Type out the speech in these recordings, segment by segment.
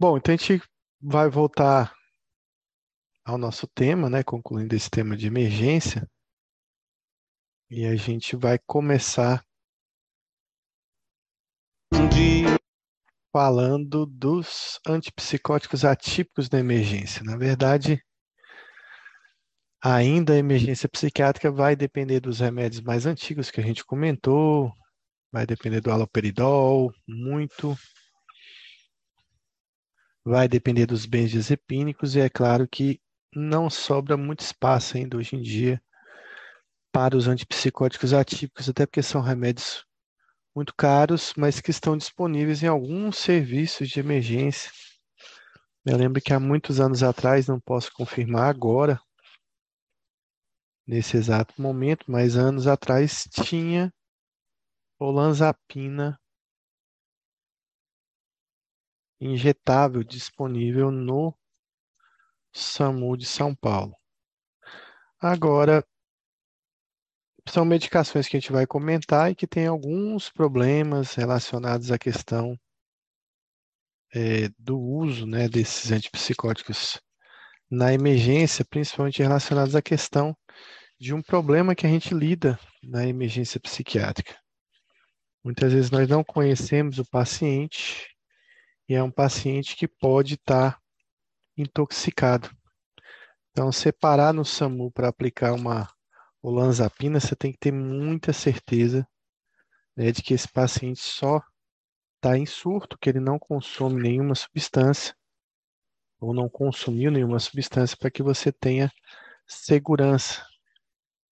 Bom, então a gente vai voltar ao nosso tema, né? Concluindo esse tema de emergência. E a gente vai começar falando dos antipsicóticos atípicos da emergência. Na verdade, ainda a emergência psiquiátrica vai depender dos remédios mais antigos que a gente comentou, vai depender do haloperidol, muito, vai depender dos benzodiazepínicos e é claro que não sobra muito espaço ainda hoje em dia para os antipsicóticos atípicos, até porque são remédios muito caros, mas que estão disponíveis em alguns serviços de emergência. Eu lembro que há muitos anos atrás, não posso confirmar agora, nesse exato momento, mas anos atrás tinha olanzapina injetável disponível no SAMU de São Paulo. Agora, são medicações que a gente vai comentar e que tem alguns problemas relacionados à questão é, do uso né, desses antipsicóticos na emergência, principalmente relacionados à questão de um problema que a gente lida na emergência psiquiátrica. Muitas vezes nós não conhecemos o paciente e é um paciente que pode estar intoxicado. Então, separar no SAMU para aplicar uma olanzapina, você tem que ter muita certeza né, de que esse paciente só está em surto, que ele não consome nenhuma substância ou não consumiu nenhuma substância para que você tenha segurança.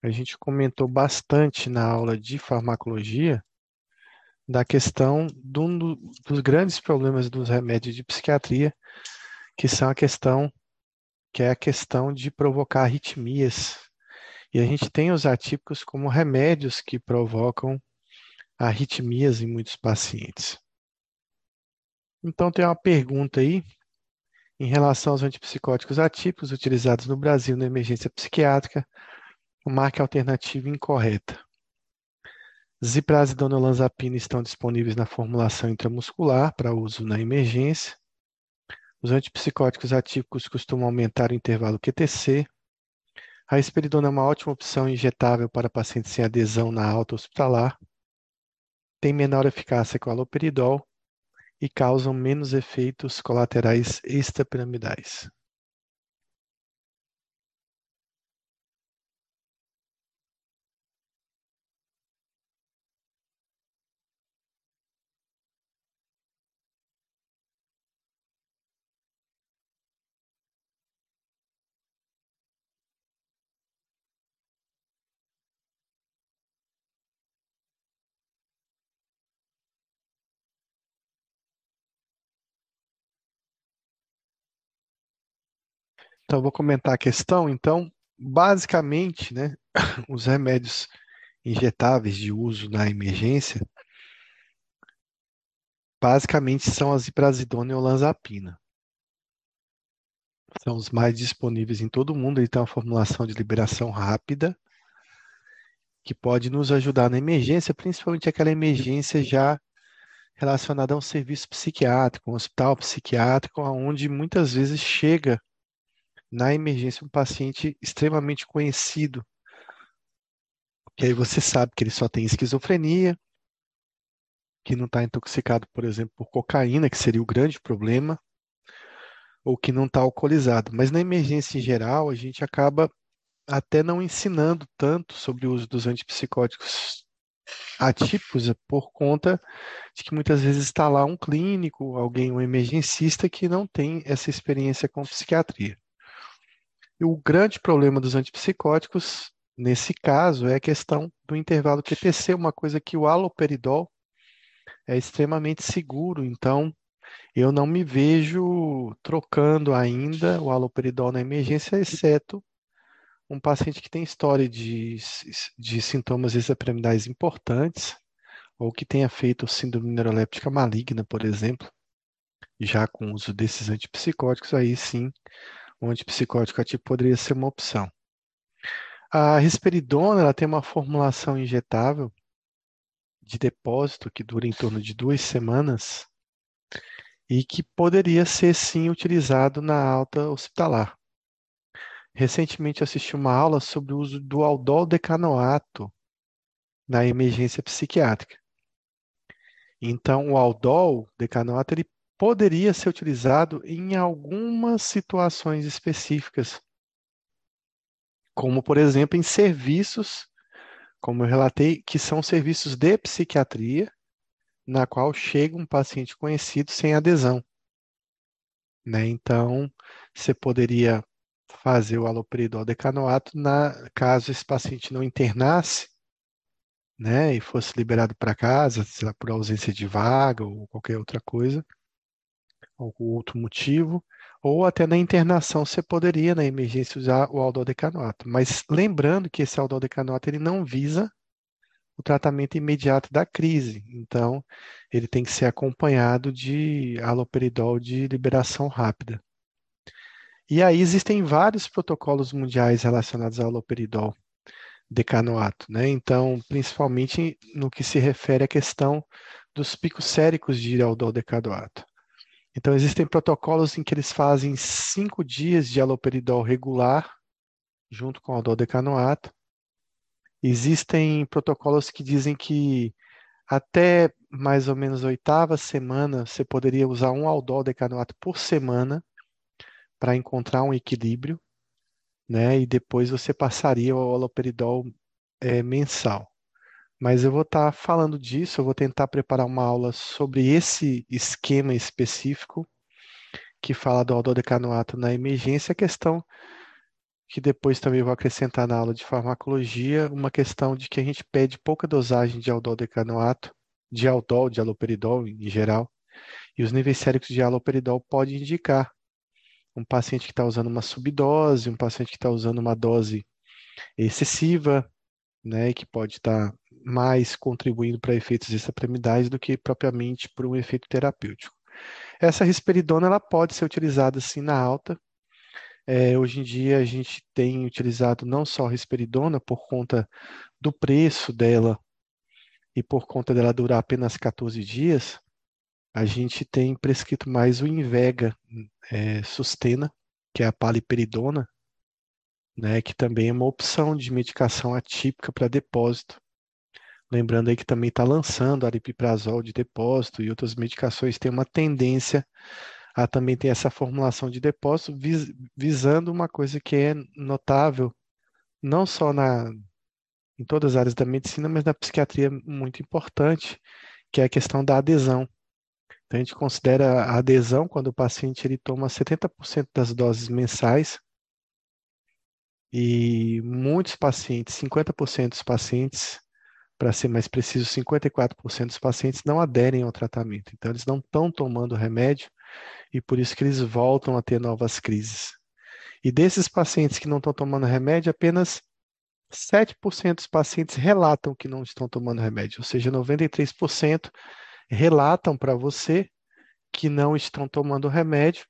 A gente comentou bastante na aula de farmacologia da questão do, dos grandes problemas dos remédios de psiquiatria, que são a questão que é a questão de provocar arritmias. E a gente tem os atípicos como remédios que provocam arritmias em muitos pacientes. Então tem uma pergunta aí em relação aos antipsicóticos atípicos utilizados no Brasil na emergência psiquiátrica, marca alternativa incorreta. Ziprasidona e olanzapina estão disponíveis na formulação intramuscular para uso na emergência. Os antipsicóticos atípicos costumam aumentar o intervalo QTC. A risperidona é uma ótima opção injetável para pacientes sem adesão na alta hospitalar. Tem menor eficácia que o aloperidol e causam menos efeitos colaterais extrapiramidais. Então, vou comentar a questão. Então, basicamente, né, os remédios injetáveis de uso na emergência, basicamente são a ziprasidona e olanzapina. São os mais disponíveis em todo o mundo. Ele tem uma formulação de liberação rápida, que pode nos ajudar na emergência, principalmente aquela emergência já relacionada a um serviço psiquiátrico, um hospital psiquiátrico, onde muitas vezes chega na emergência um paciente extremamente conhecido, que aí você sabe que ele só tem esquizofrenia, que não está intoxicado, por exemplo, por cocaína, que seria o grande problema, ou que não está alcoolizado. Mas na emergência em geral, a gente acaba até não ensinando tanto sobre o uso dos antipsicóticos atípicos por conta de que muitas vezes está lá um clínico, alguém, um emergencista que não tem essa experiência com psiquiatria. E o grande problema dos antipsicóticos, nesse caso, é a questão do intervalo QTC, uma coisa que o haloperidol é extremamente seguro, então eu não me vejo trocando ainda o haloperidol na emergência, exceto um paciente que tem história de, de sintomas extrapiramidais importantes, ou que tenha feito síndrome neuroléptica maligna, por exemplo, já com o uso desses antipsicóticos, aí sim um antipsicótico ativo poderia ser uma opção. A risperidona ela tem uma formulação injetável de depósito que dura em torno de duas semanas e que poderia ser sim utilizado na alta hospitalar. Recentemente assisti uma aula sobre o uso do aldol decanoato na emergência psiquiátrica. Então, o aldol decanoato ele poderia ser utilizado em algumas situações específicas, como por exemplo em serviços, como eu relatei, que são serviços de psiquiatria, na qual chega um paciente conhecido sem adesão. Né? Então, você poderia fazer o haloperidol decanoato na, caso esse paciente não internasse, né, e fosse liberado para casa, sei lá, por ausência de vaga ou qualquer outra coisa, ou outro motivo, ou até na internação você poderia, na emergência, usar o aldodecanoato. Mas lembrando que esse aldodecanoato ele não visa o tratamento imediato da crise, então ele tem que ser acompanhado de haloperidol de liberação rápida. E aí existem vários protocolos mundiais relacionados ao haloperidol decanoato, né? Então, principalmente no que se refere à questão dos picos séricos de aldol decanoato. Então, existem protocolos em que eles fazem cinco dias de haloperidol regular junto com aldol decanoato. Existem protocolos que dizem que até mais ou menos oitava semana você poderia usar um aldol decanoato por semana para encontrar um equilíbrio, né? E depois você passaria ao haloperidol é, mensal. Mas eu vou estar tá falando disso, eu vou tentar preparar uma aula sobre esse esquema específico que fala do aldodecanoato na emergência, a questão que depois também vou acrescentar na aula de farmacologia, uma questão de que a gente pede pouca dosagem de aldodecanoato, de aldol, de aloperidol em geral, e os níveis séricos de aloperidol podem indicar um paciente que está usando uma subdose, um paciente que está usando uma dose excessiva, né, que pode estar tá mais contribuindo para efeitos extrapiramidais do que propriamente para um efeito terapêutico. Essa risperidona ela pode ser utilizada sim na alta. É, hoje em dia a gente tem utilizado não só a risperidona por conta do preço dela e por conta dela durar apenas 14 dias, a gente tem prescrito mais o Invega é, Sustena, que é a paliperidona, né, que também é uma opção de medicação atípica para depósito. Lembrando aí que também está lançando aripiprazol de depósito e outras medicações têm uma tendência a também ter essa formulação de depósito, vis, visando uma coisa que é notável, não só na, em todas as áreas da medicina, mas na psiquiatria muito importante, que é a questão da adesão. Então, a gente considera a adesão quando o paciente ele toma 70% das doses mensais e muitos pacientes, 50% dos pacientes, para ser mais preciso, 54% dos pacientes não aderem ao tratamento. Então, eles não estão tomando remédio e por isso que eles voltam a ter novas crises. E desses pacientes que não estão tomando remédio, apenas 7% dos pacientes relatam que não estão tomando remédio, ou seja, 93% relatam para você que não estão tomando remédio,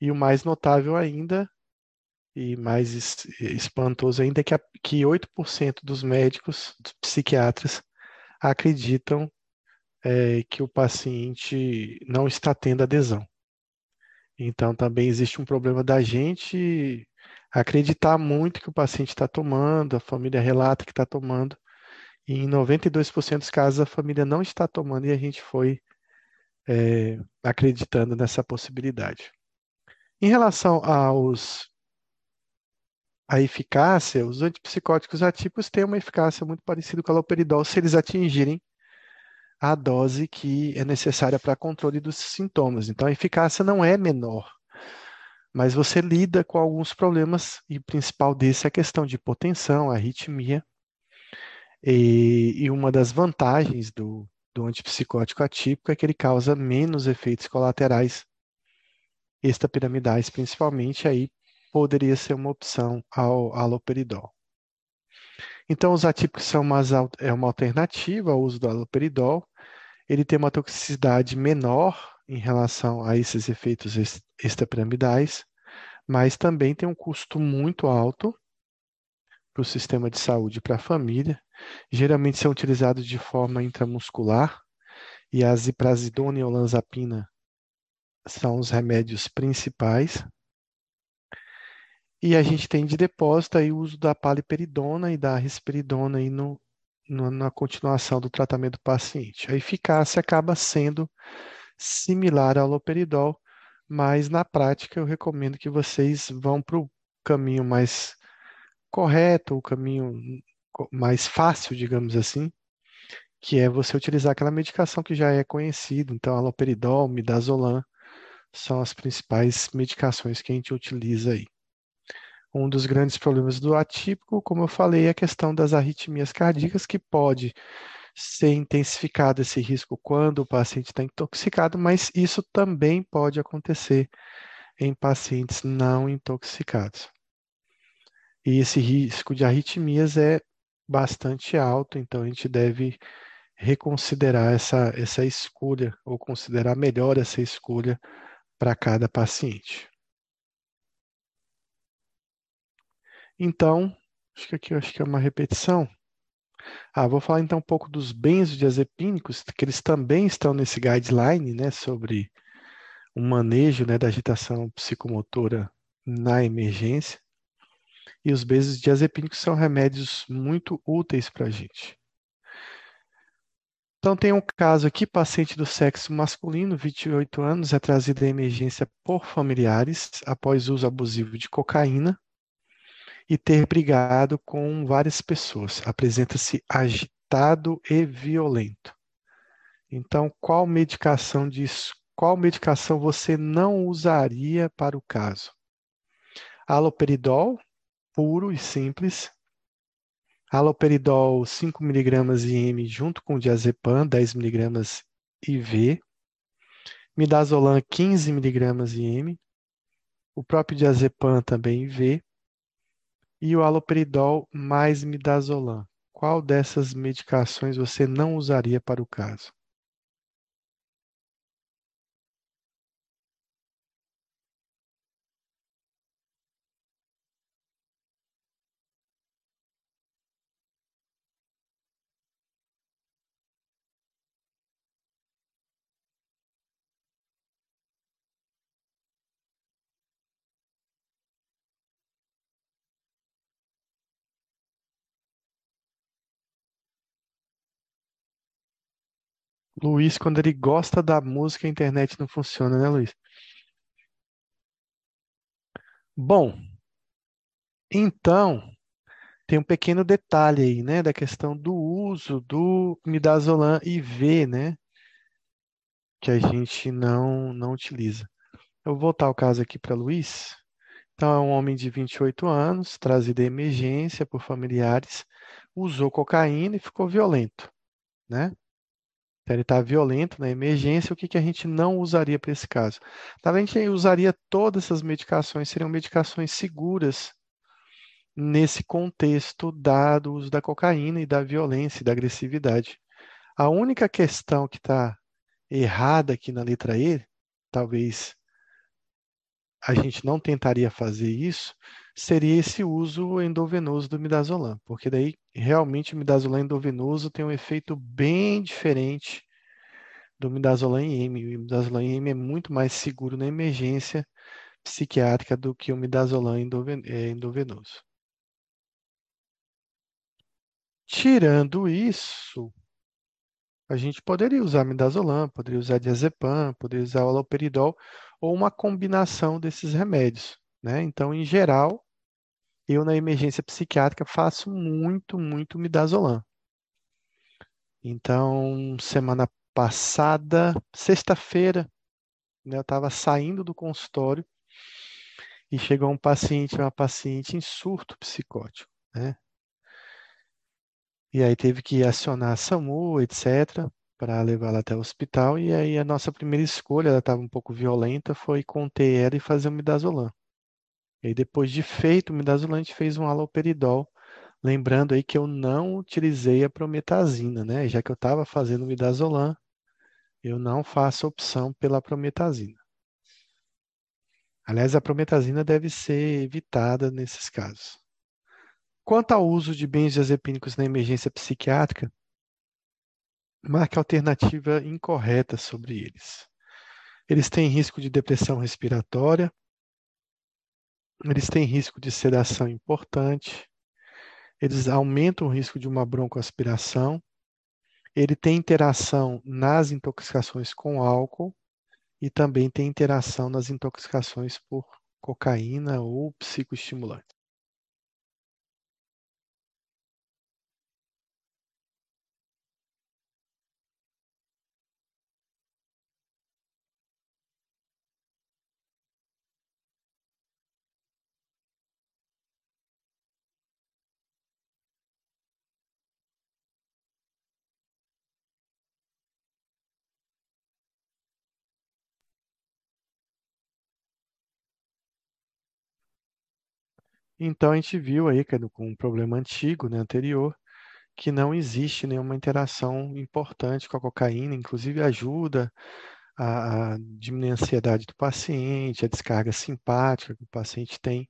e o mais notável ainda, e mais espantoso ainda, é que, que 8% dos médicos, dos psiquiatras, acreditam é, que o paciente não está tendo adesão. Então, também existe um problema da gente acreditar muito que o paciente está tomando, a família relata que está tomando, e em 92% dos casos a família não está tomando e a gente foi é, acreditando nessa possibilidade. Em relação aos a eficácia, os antipsicóticos atípicos têm uma eficácia muito parecida com a loperidol se eles atingirem a dose que é necessária para controle dos sintomas. Então, a eficácia não é menor, mas você lida com alguns problemas, e o principal desse é a questão de hipotensão, arritmia, e, e uma das vantagens do, do antipsicótico atípico é que ele causa menos efeitos colaterais extrapiramidais, principalmente, aí poderia ser uma opção ao aloperidol. Então, os atípicos são uma, é uma alternativa ao uso do aloperidol. Ele tem uma toxicidade menor em relação a esses efeitos extrapiramidais, mas também tem um custo muito alto para o sistema de saúde e para a família. Geralmente são utilizados de forma intramuscular e a ziprasidona e olanzapina são os remédios principais. E a gente tem de depósito aí o uso da paliperidona e da risperidona aí no, no, na continuação do tratamento do paciente. A eficácia acaba sendo similar ao aloperidol, mas na prática eu recomendo que vocês vão para o caminho mais correto, o caminho mais fácil, digamos assim, que é você utilizar aquela medicação que já é conhecida, então aloperidol, midazolam, são as principais medicações que a gente utiliza aí. Um dos grandes problemas do atípico, como eu falei, é a questão das arritmias cardíacas, que pode ser intensificado esse risco quando o paciente está intoxicado, mas isso também pode acontecer em pacientes não intoxicados. E esse risco de arritmias é bastante alto, então a gente deve reconsiderar essa, essa escolha, ou considerar melhor essa escolha para cada paciente. Então, acho que aqui acho que é uma repetição. Ah, vou falar então um pouco dos benzodiazepínicos, que eles também estão nesse guideline, né, sobre o manejo, né, da agitação psicomotora na emergência. E os benzodiazepínicos são remédios muito úteis para a gente. Então, tem um caso aqui, paciente do sexo masculino, 28 anos, é trazido à emergência por familiares após uso abusivo de cocaína e ter brigado com várias pessoas. Apresenta-se agitado e violento. Então, qual medicação diz, qual medicação você não usaria para o caso? Aloperidol, puro e simples, Haloperidol 5mg IM junto com diazepam 10mg IV, midazolam 15mg IM, o próprio diazepam também IV, e o haloperidol mais midazolam. Qual dessas medicações você não usaria para o caso? Luiz, quando ele gosta da música, a internet não funciona, né, Luiz? Bom, então, tem um pequeno detalhe aí, né, da questão do uso do midazolam IV, né, que a gente não, não utiliza. Eu vou voltar o caso aqui para Luiz. Então, é um homem de 28 anos, trazido à emergência por familiares, usou cocaína e ficou violento, né? Então, ele está violento na emergência, o que, que a gente não usaria para esse caso? Tá, a gente usaria todas essas medicações, seriam medicações seguras nesse contexto dado o uso da cocaína e da violência e da agressividade. A única questão que está errada aqui na letra E, talvez a gente não tentaria fazer isso, seria esse uso endovenoso do midazolam, porque daí realmente o midazolam endovenoso tem um efeito bem diferente do midazolam M. O midazolam M é muito mais seguro na emergência psiquiátrica do que o midazolam é, endovenoso. Tirando isso, a gente poderia usar midazolam, poderia usar diazepam, poderia usar o haloperidol ou uma combinação desses remédios, né? Então, em geral, eu na emergência psiquiátrica faço muito, muito midazolam. Então, semana passada, sexta-feira, né, eu estava saindo do consultório e chegou um paciente, uma paciente em surto psicótico, né? E aí teve que acionar a SAMU, etc., para levá-la até o hospital. E aí a nossa primeira escolha, ela estava um pouco violenta, foi conter ela e fazer um midazolam. E depois de feito o midazolam, fez um haloperidol, lembrando aí que eu não utilizei a prometazina, né? Já que eu estava fazendo midazolam, eu não faço opção pela prometazina. Aliás, a prometazina deve ser evitada nesses casos. Quanto ao uso de benzodiazepínicos na emergência psiquiátrica, marque alternativa incorreta sobre eles. Eles têm risco de depressão respiratória, eles têm risco de sedação importante, eles aumentam o risco de uma broncoaspiração, ele tem interação nas intoxicações com álcool e também tem interação nas intoxicações por cocaína ou psicoestimulante. Então a gente viu aí, com um problema antigo, né, anterior, que não existe nenhuma interação importante com a cocaína, inclusive ajuda a, a diminuir a ansiedade do paciente, a descarga simpática que o paciente tem.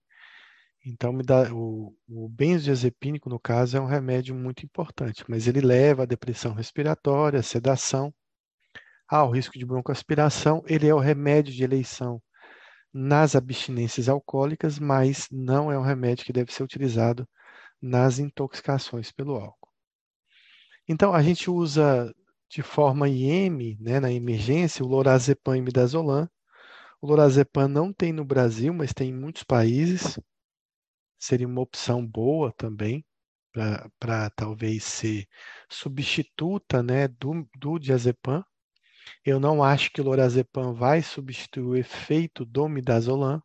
Então, me dá, o, o benzodiazepínico, no caso, é um remédio muito importante, mas ele leva à depressão respiratória, sedação, ao risco de broncoaspiração. Ele é o remédio de eleição nas abstinências alcoólicas, mas não é um remédio que deve ser utilizado nas intoxicações pelo álcool. Então, a gente usa de forma IM, né, na emergência, o lorazepam e midazolam. O lorazepam não tem no Brasil, mas tem em muitos países. Seria uma opção boa também para talvez ser substituta né, do, do diazepam. Eu não acho que o lorazepam vai substituir o efeito do midazolam,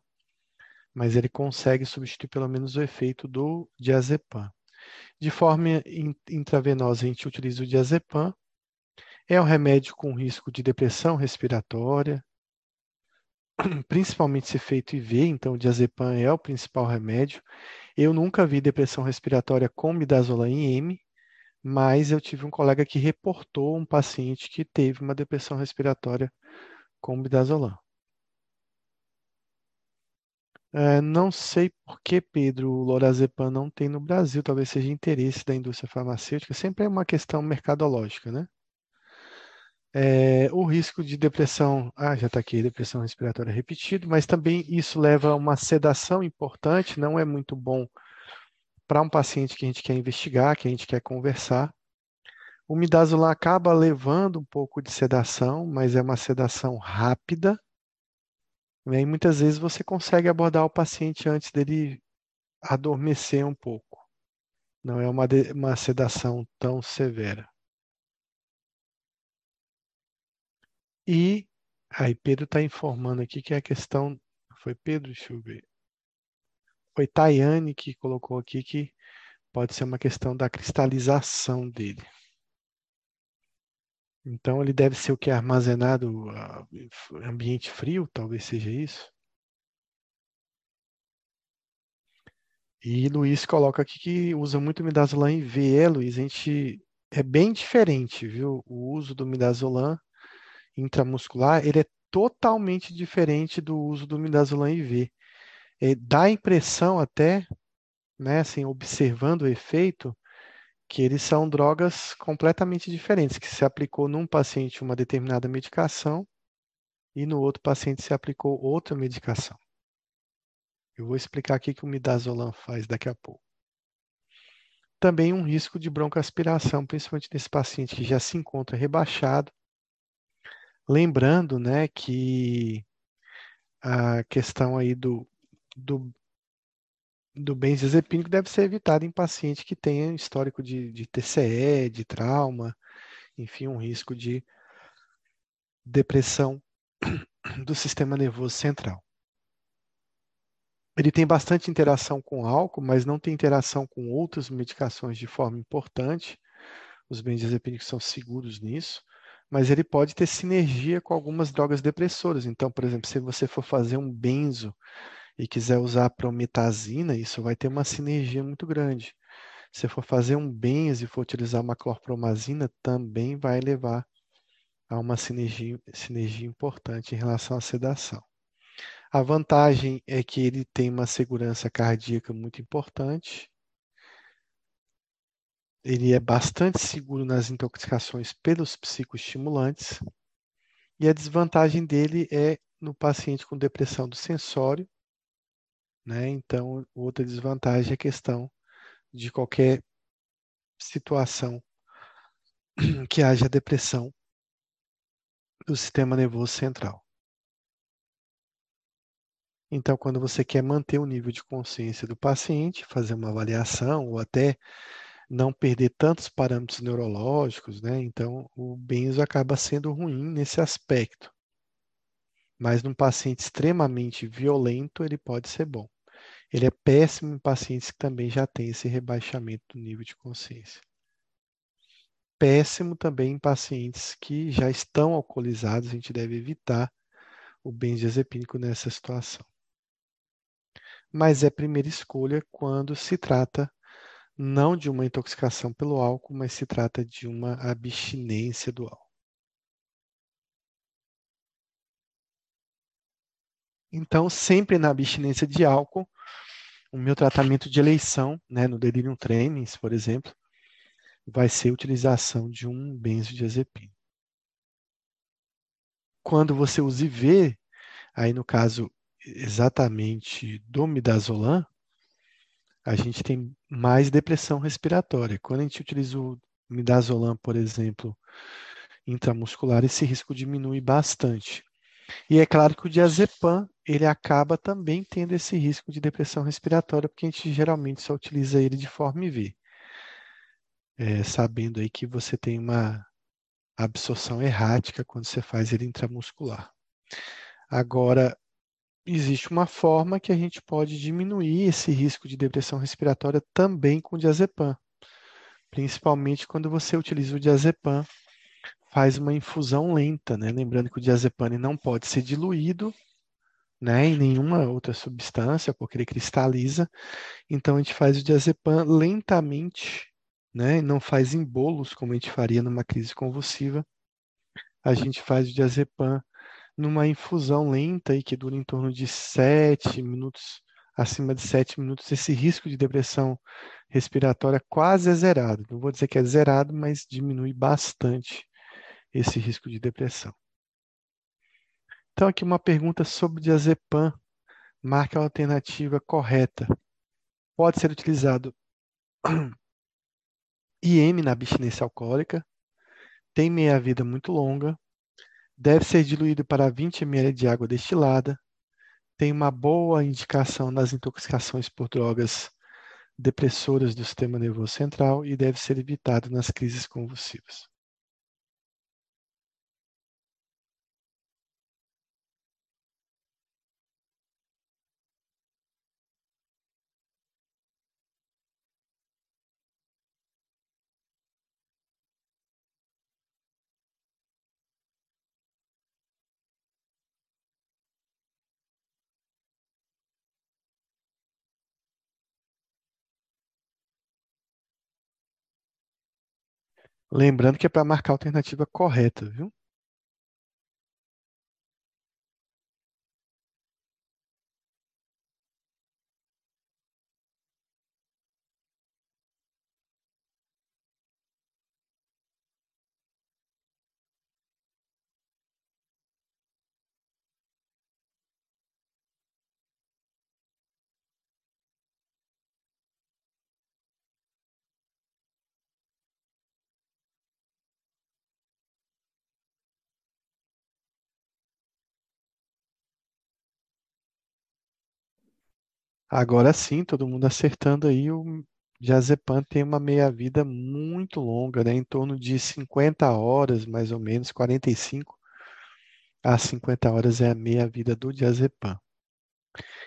mas ele consegue substituir pelo menos o efeito do diazepam. De forma intravenosa, a gente utiliza o diazepam. É um remédio com risco de depressão respiratória, principalmente se feito IV, então o diazepam é o principal remédio. Eu nunca vi depressão respiratória com midazolam em M, mas eu tive um colega que reportou um paciente que teve uma depressão respiratória com midazolam. É, não sei por que, Pedro, o lorazepam não tem no Brasil, talvez seja interesse da indústria farmacêutica, sempre é uma questão mercadológica, né? É, o risco de depressão, ah, já está aqui, depressão respiratória repetido, mas também isso leva a uma sedação importante, não é muito bom para um paciente que a gente quer investigar, que a gente quer conversar. O midazolam acaba levando um pouco de sedação, mas é uma sedação rápida. E muitas vezes você consegue abordar o paciente antes dele adormecer um pouco. Não é uma, uma sedação tão severa. E aí Pedro está informando aqui que a questão. Foi Pedro? Deixa eu ver foi Tayane que colocou aqui que pode ser uma questão da cristalização dele. Então ele deve ser o que é armazenado ambiente frio, talvez seja isso. E Luiz coloca aqui que usa muito midazolam em V. É, Luiz, a gente é bem diferente, viu? O uso do midazolam intramuscular, ele é totalmente diferente do uso do midazolam IV é, dá a impressão até, né, assim, observando o efeito, que eles são drogas completamente diferentes, que se aplicou num paciente uma determinada medicação e no outro paciente se aplicou outra medicação. Eu vou explicar aqui que o midazolam faz daqui a pouco. Também um risco de broncoaspiração, principalmente nesse paciente que já se encontra rebaixado. Lembrando, né, que a questão aí do do, do benzodiazepínico deve ser evitado em paciente que tenha histórico de, de TCE, de trauma, enfim, um risco de depressão do sistema nervoso central. Ele tem bastante interação com álcool, mas não tem interação com outras medicações de forma importante. Os benzodiazepínicos são seguros nisso, mas ele pode ter sinergia com algumas drogas depressoras. Então, por exemplo, se você for fazer um benzo e quiser usar a prometazina, isso vai ter uma sinergia muito grande. Se for fazer um benzo e for utilizar uma clorpromazina, também vai levar a uma sinergia, sinergia importante em relação à sedação. A vantagem é que ele tem uma segurança cardíaca muito importante. Ele é bastante seguro nas intoxicações pelos psicoestimulantes. E a desvantagem dele é no paciente com depressão do sensório, né? Então, outra desvantagem é a questão de qualquer situação que haja depressão do sistema nervoso central. Então, quando você quer manter o nível de consciência do paciente, fazer uma avaliação ou até não perder tantos parâmetros neurológicos, né? Então, o benzo acaba sendo ruim nesse aspecto. Mas num paciente extremamente violento, ele pode ser bom. Ele é péssimo em pacientes que também já têm esse rebaixamento do nível de consciência. Péssimo também em pacientes que já estão alcoolizados, a gente deve evitar o benzodiazepínico nessa situação. Mas é primeira escolha quando se trata não de uma intoxicação pelo álcool, mas se trata de uma abstinência do álcool. Então, sempre na abstinência de álcool, o meu tratamento de eleição, né, no delirium tremens, por exemplo, vai ser a utilização de um benzodiazepina. Quando você usa IV, aí no caso exatamente do midazolam, a gente tem mais depressão respiratória. Quando a gente utiliza o midazolam, por exemplo, intramuscular, esse risco diminui bastante. E é claro que o diazepam, ele acaba também tendo esse risco de depressão respiratória, porque a gente geralmente só utiliza ele de forma IV. É, sabendo aí que você tem uma absorção errática quando você faz ele intramuscular. Agora, existe uma forma que a gente pode diminuir esse risco de depressão respiratória também com diazepam, principalmente quando você utiliza o diazepam faz uma infusão lenta, né? Lembrando que o diazepam não pode ser diluído, né, em nenhuma outra substância, porque ele cristaliza. Então a gente faz o diazepam lentamente, né? Não faz em bolos como a gente faria numa crise convulsiva. A gente faz o diazepam numa infusão lenta e que dura em torno de sete minutos, acima de sete minutos. Esse risco de depressão respiratória quase é zerado. Não vou dizer que é zerado, mas diminui bastante esse risco de depressão. Então, aqui uma pergunta sobre diazepam. Marque a alternativa correta. Pode ser utilizado IM na abstinência alcoólica, tem meia-vida muito longa, deve ser diluído para 20 ml de água destilada, tem uma boa indicação nas intoxicações por drogas depressoras do sistema nervoso central e deve ser evitado nas crises convulsivas. Lembrando que é para marcar a alternativa correta, viu? Agora sim, todo mundo acertando aí, o diazepam tem uma meia-vida muito longa, né? Em torno de 50 horas, mais ou menos, 45 a 50 horas é a meia-vida do diazepam.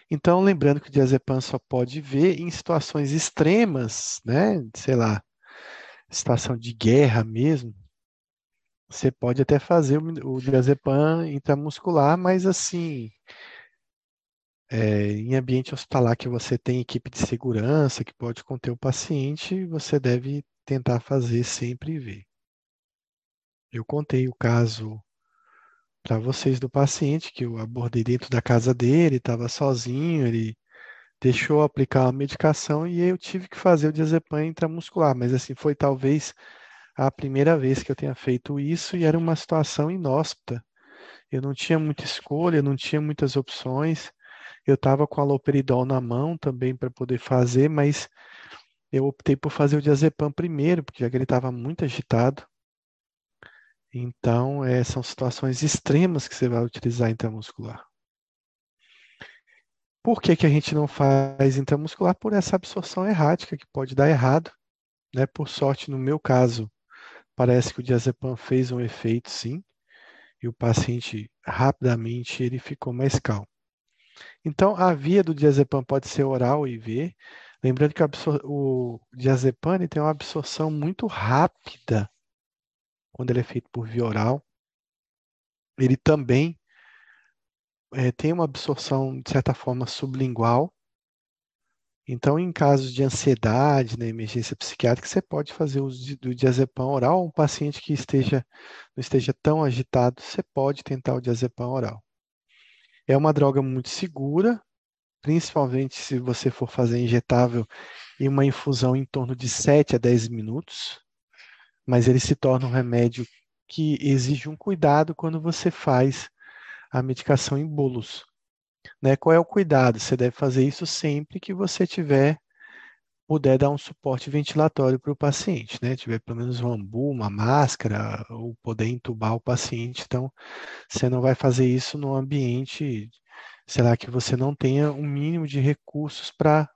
Então, lembrando que o diazepam só pode ver em situações extremas, né? Sei lá, situação de guerra mesmo. Você pode até fazer o, diazepam intramuscular, mas assim, é, em ambiente hospitalar que você tem equipe de segurança que pode conter o paciente, você deve tentar fazer sempre e ver. Eu contei o caso para vocês do paciente que eu abordei dentro da casa dele, estava sozinho, ele deixou aplicar a medicação e eu tive que fazer o diazepam intramuscular, mas assim foi talvez a primeira vez que eu tenha feito isso e era uma situação inóspita eu não tinha muita escolha, não tinha muitas opções. Eu estava com a loperidol na mão também para poder fazer, mas eu optei por fazer o diazepam primeiro, porque já que ele estava muito agitado. Então, é, são situações extremas que você vai utilizar intramuscular. Por que, que a gente não faz intramuscular? Por essa absorção errática, que pode dar errado. Né? Por sorte, no meu caso, parece que o diazepam fez um efeito, sim, e o paciente rapidamente ele ficou mais calmo. Então, a via do diazepam pode ser oral e IV. Lembrando que o diazepam tem uma absorção muito rápida quando ele é feito por via oral. Ele também é, tem uma absorção, de certa forma, sublingual. Então, em casos de ansiedade, na né, emergência psiquiátrica, você pode fazer uso do diazepam oral. Um paciente que esteja, não esteja tão agitado, você pode tentar o diazepam oral. É uma droga muito segura, principalmente se você for fazer injetável em uma infusão em torno de 7 a 10 minutos mas ele se torna um remédio que exige um cuidado quando você faz a medicação em bolos. Né? Qual é o cuidado? Você deve fazer isso sempre que você tiver puder dar um suporte ventilatório para o paciente, né? Tiver pelo menos um ambu, uma máscara, ou poder entubar o paciente. Então, você não vai fazer isso no ambiente, sei lá, que você não tenha um mínimo de recursos para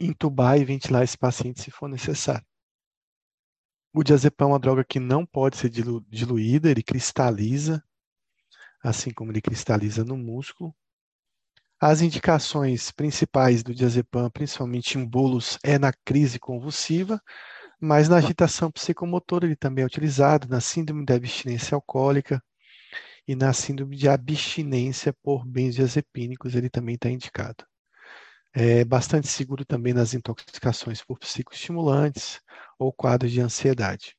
entubar e ventilar esse paciente se for necessário. O diazepam é uma droga que não pode ser dilu diluída, ele cristaliza, assim como ele cristaliza no músculo. As indicações principais do diazepam, principalmente em bolos, é na crise convulsiva, mas na agitação psicomotora ele também é utilizado, na síndrome da abstinência alcoólica e na síndrome de abstinência por benzodiazepínicos ele também está indicado. É bastante seguro também nas intoxicações por psicoestimulantes ou quadros de ansiedade.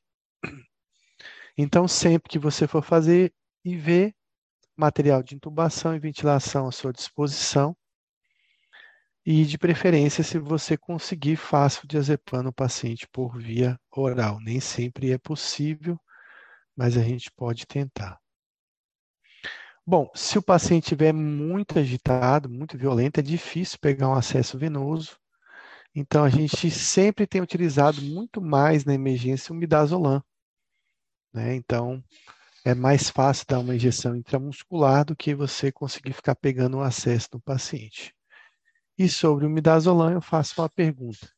Então, sempre que você for fazer IV, material de intubação e ventilação à sua disposição. E, de preferência, se você conseguir, faça o diazepam no paciente por via oral. Nem sempre é possível, mas a gente pode tentar. Bom, se o paciente estiver muito agitado, muito violento, é difícil pegar um acesso venoso. Então, a gente sempre tem utilizado muito mais na emergência o midazolam. Né? Então, é mais fácil dar uma injeção intramuscular do que você conseguir ficar pegando o acesso no paciente. E sobre o midazolam, eu faço uma pergunta.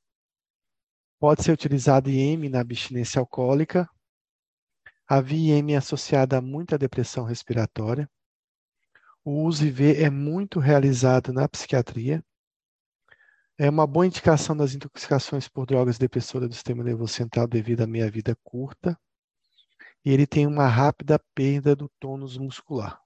Pode ser utilizado IM na abstinência alcoólica. A VIM é associada a muita depressão respiratória. O uso IV é muito realizado na psiquiatria. É uma boa indicação das intoxicações por drogas depressoras do sistema nervoso central devido à meia-vida curta. E ele tem uma rápida perda do tônus muscular.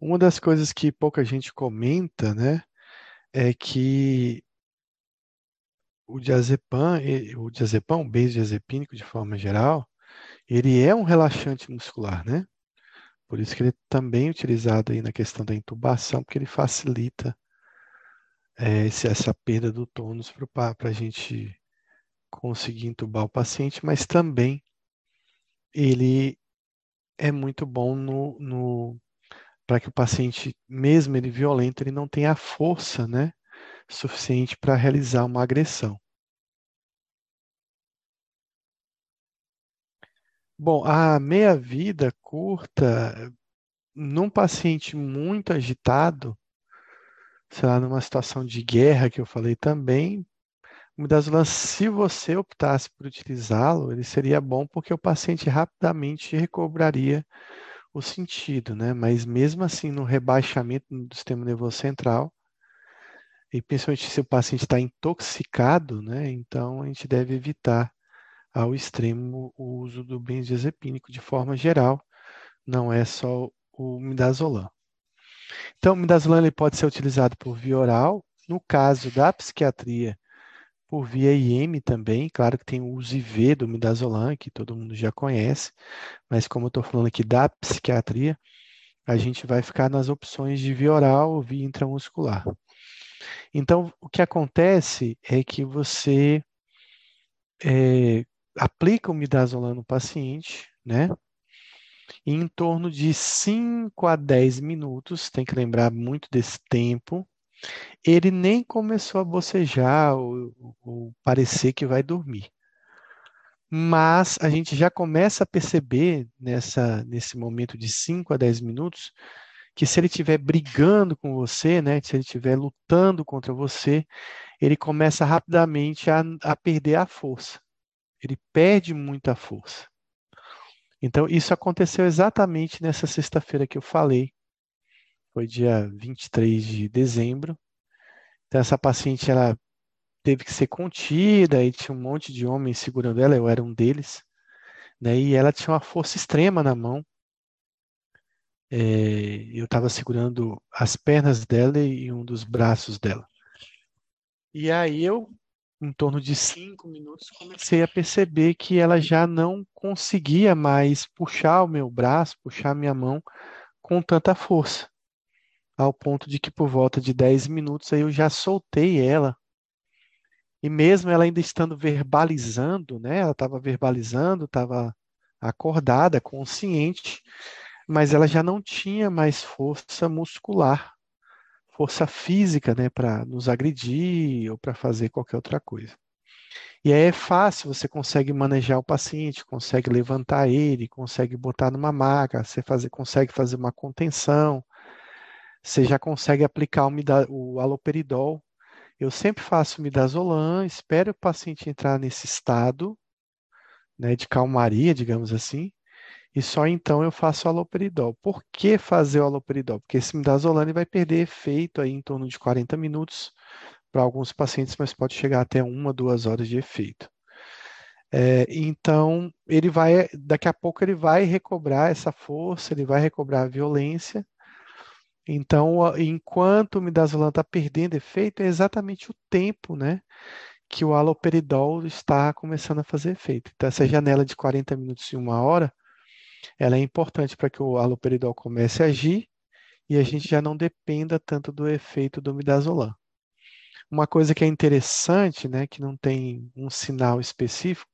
Uma das coisas que pouca gente comenta, né, é que o diazepam, o diazepam, o benzodiazepínico de forma geral, ele é um relaxante muscular, né? Por isso que ele é também utilizado aí na questão da intubação, porque ele facilita é, essa perda do tônus para a gente conseguir intubar o paciente, mas também ele é muito bom no, no para que o paciente, mesmo ele violento, ele não tenha a força né, suficiente para realizar uma agressão. Bom, a meia-vida curta, num paciente muito agitado, sei lá, numa situação de guerra que eu falei também, se você optasse por utilizá-lo, ele seria bom porque o paciente rapidamente recobraria o sentido, né? Mas mesmo assim, no rebaixamento do sistema nervoso central, e principalmente se o paciente está intoxicado, né? Então a gente deve evitar ao extremo o uso do benzodiazepínico de forma geral, não é só o midazolam. Então, o midazolam ele pode ser utilizado por via oral, no caso da psiquiatria, por via IM também, claro que tem o IV do midazolam, que todo mundo já conhece, mas como eu estou falando aqui da psiquiatria, a gente vai ficar nas opções de via oral ou via intramuscular. Então, o que acontece é que você é, aplica o midazolam no paciente, né? E em torno de 5 a 10 minutos, tem que lembrar muito desse tempo, ele nem começou a bocejar ou, ou parecer que vai dormir. Mas a gente já começa a perceber nessa, nesse momento de 5 a 10 minutos que se ele estiver brigando com você, né, se ele estiver lutando contra você, ele começa rapidamente a, a perder a força. Ele perde muita força. Então, isso aconteceu exatamente nessa sexta-feira que eu falei. Foi dia 23 de dezembro. Então, essa paciente, ela teve que ser contida e tinha um monte de homens segurando ela, eu era um deles. Né, e ela tinha uma força extrema na mão. É, eu estava segurando as pernas dela e um dos braços dela. E aí eu em torno de cinco minutos, comecei a perceber que ela já não conseguia mais puxar o meu braço, puxar a minha mão com tanta força. Ao ponto de que por volta de 10 minutos aí eu já soltei ela. E mesmo ela ainda estando verbalizando, né? Ela estava verbalizando, estava acordada, consciente, mas ela já não tinha mais força muscular força física, né, para nos agredir ou para fazer qualquer outra coisa. E aí é fácil, você consegue manejar o paciente, consegue levantar ele, consegue botar numa maca, você fazer, consegue fazer uma contenção, você já consegue aplicar o, o aloperidol. Eu sempre faço midazolam, espero o paciente entrar nesse estado né, de calmaria, digamos assim, e só então eu faço o aloperidol. Por que fazer o aloperidol? Porque esse midazolam vai perder efeito aí em torno de 40 minutos para alguns pacientes, mas pode chegar até uma, duas horas de efeito. É, então, ele vai, daqui a pouco ele vai recobrar essa força, ele vai recobrar a violência. Então, enquanto o midazolam está perdendo efeito, é exatamente o tempo, né, que o aloperidol está começando a fazer efeito. Então, essa janela de 40 minutos e uma hora ela é importante para que o haloperidol comece a agir e a gente já não dependa tanto do efeito do midazolam. Uma coisa que é interessante, né, que não tem um sinal específico,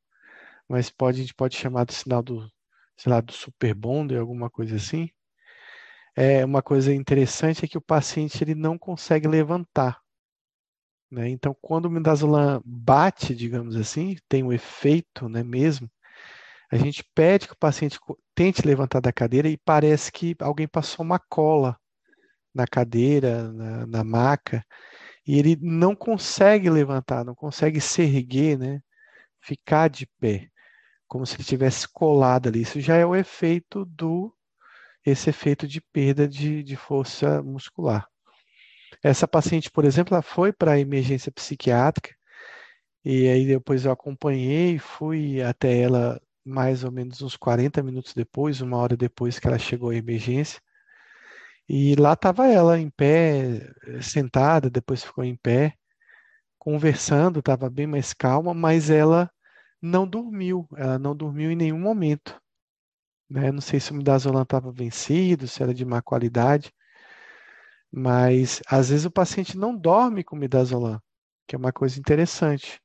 mas pode, a gente pode chamar do sinal do, sei lá, do super bonder, alguma coisa assim. É uma coisa interessante é que o paciente ele não consegue levantar. Né? Então, quando o midazolam bate, digamos assim, tem o um efeito, né, mesmo, a gente pede que o paciente tente levantar da cadeira e parece que alguém passou uma cola na cadeira, na, na maca, e ele não consegue levantar, não consegue se erguer, né? Ficar de pé, como se ele tivesse colado ali. Isso já é o efeito do esse efeito de perda de, de força muscular. Essa paciente, por exemplo, ela foi para a emergência psiquiátrica e aí depois eu acompanhei, fui até ela mais ou menos uns 40 minutos depois, uma hora depois que ela chegou à emergência. E lá estava ela em pé, sentada, depois ficou em pé, conversando, estava bem mais calma, mas ela não dormiu, ela não dormiu em nenhum momento. Né? Não sei se o midazolam estava vencido, se era de má qualidade, mas às vezes o paciente não dorme com midazolam, que é uma coisa interessante.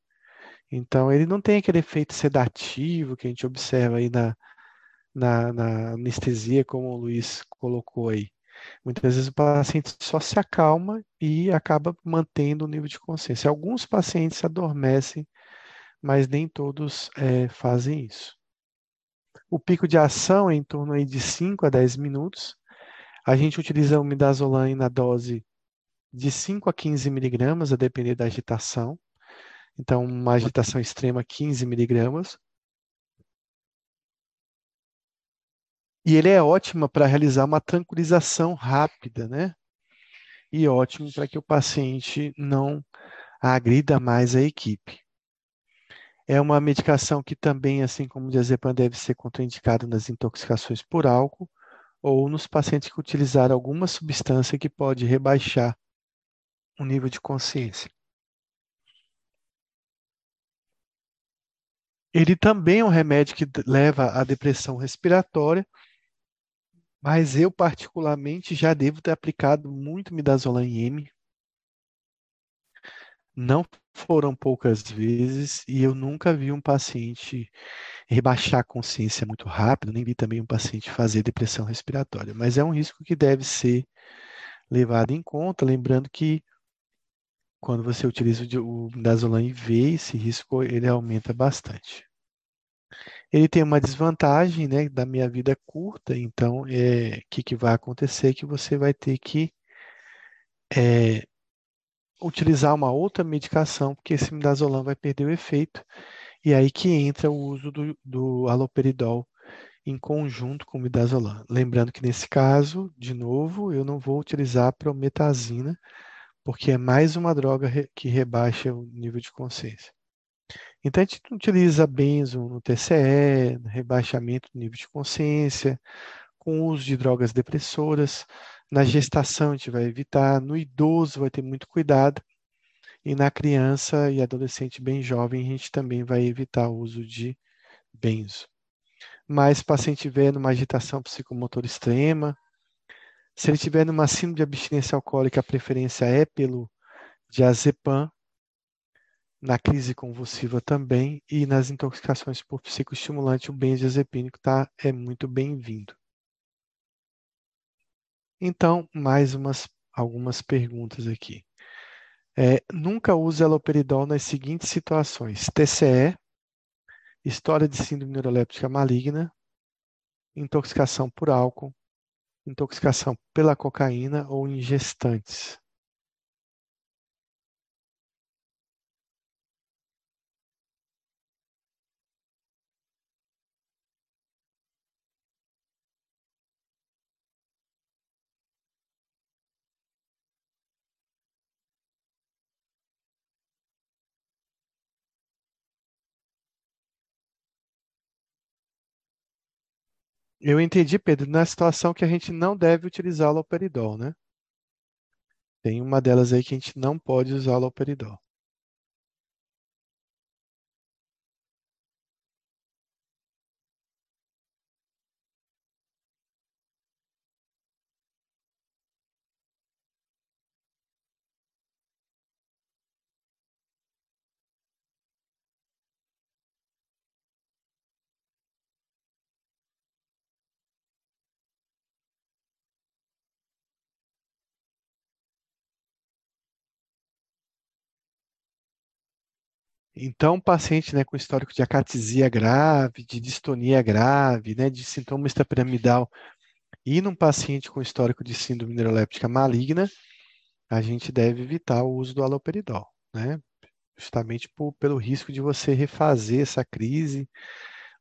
Então, ele não tem aquele efeito sedativo que a gente observa aí na, na, na anestesia, como o Luiz colocou aí. Muitas vezes o paciente só se acalma e acaba mantendo o nível de consciência. Alguns pacientes adormecem, mas nem todos é, fazem isso. O pico de ação é em torno aí de 5 a 10 minutos. A gente utiliza o midazolam na dose de 5 a 15 miligramas, a depender da agitação. Então, uma agitação extrema, 15 miligramas. E ele é ótimo para realizar uma tranquilização rápida, né? e ótimo para que o paciente não agrida mais a equipe. É uma medicação que também, assim como o diazepam, deve ser contraindicada nas intoxicações por álcool ou nos pacientes que utilizaram alguma substância que pode rebaixar o nível de consciência. Ele também é um remédio que leva à depressão respiratória, mas eu particularmente já devo ter aplicado muito midazolam M. Não foram poucas vezes e eu nunca vi um paciente rebaixar a consciência muito rápido, nem vi também um paciente fazer depressão respiratória, mas é um risco que deve ser levado em conta, lembrando que quando você utiliza o midazolam IV, esse risco ele aumenta bastante. Ele tem uma desvantagem, né, da minha vida curta, então, é, o que, que vai acontecer? Que você vai ter que é, utilizar uma outra medicação, porque esse midazolam vai perder o efeito, e aí que entra o uso do, do haloperidol em conjunto com o midazolam. Lembrando que nesse caso, de novo, eu não vou utilizar a prometazina, porque é mais uma droga que rebaixa o nível de consciência. Então, a gente utiliza benzo no TCE, no rebaixamento do nível de consciência, com o uso de drogas depressoras. Na gestação, a gente vai evitar. No idoso, vai ter muito cuidado. E na criança e adolescente bem jovem, a gente também vai evitar o uso de benzo. Mas paciente tiver numa agitação psicomotora extrema, se ele tiver numa síndrome de abstinência alcoólica, a preferência é pelo diazepam, na crise convulsiva também e nas intoxicações por psicoestimulante, o benzodiazepínico tá, é muito bem-vindo. Então, mais umas, algumas perguntas aqui. É, nunca use aloperidol nas seguintes situações: TCE, história de síndrome neuroléptica maligna, intoxicação por álcool, intoxicação pela cocaína ou em Eu entendi, Pedro, na situação que a gente não deve utilizar o loperidol, né? Tem uma delas aí que a gente não pode usar o loperidol. Então, paciente né, com histórico de acatesia grave, de distonia grave, né, de sintoma extrapiramidal, e num paciente com histórico de síndrome neuroléptica maligna, a gente deve evitar o uso do haloperidol, né? Justamente por, pelo risco de você refazer essa crise.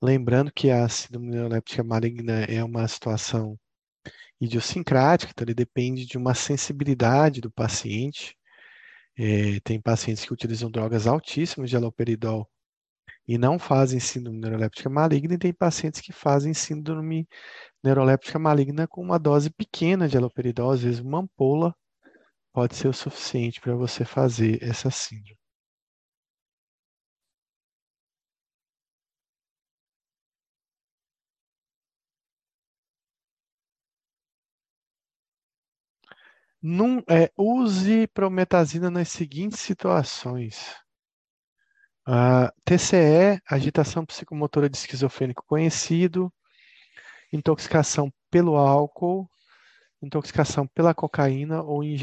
Lembrando que a síndrome neuroléptica maligna é uma situação idiosincrática, então ele depende de uma sensibilidade do paciente, é, tem pacientes que utilizam drogas altíssimas de haloperidol e não fazem síndrome neuroléptica maligna, e tem pacientes que fazem síndrome neuroléptica maligna com uma dose pequena de haloperidol, às vezes uma ampola pode ser o suficiente para você fazer essa síndrome. Num, é, use prometazina nas seguintes situações. TCE, agitação psicomotora de esquizofrênico conhecido, intoxicação pelo álcool, intoxicação pela cocaína ou em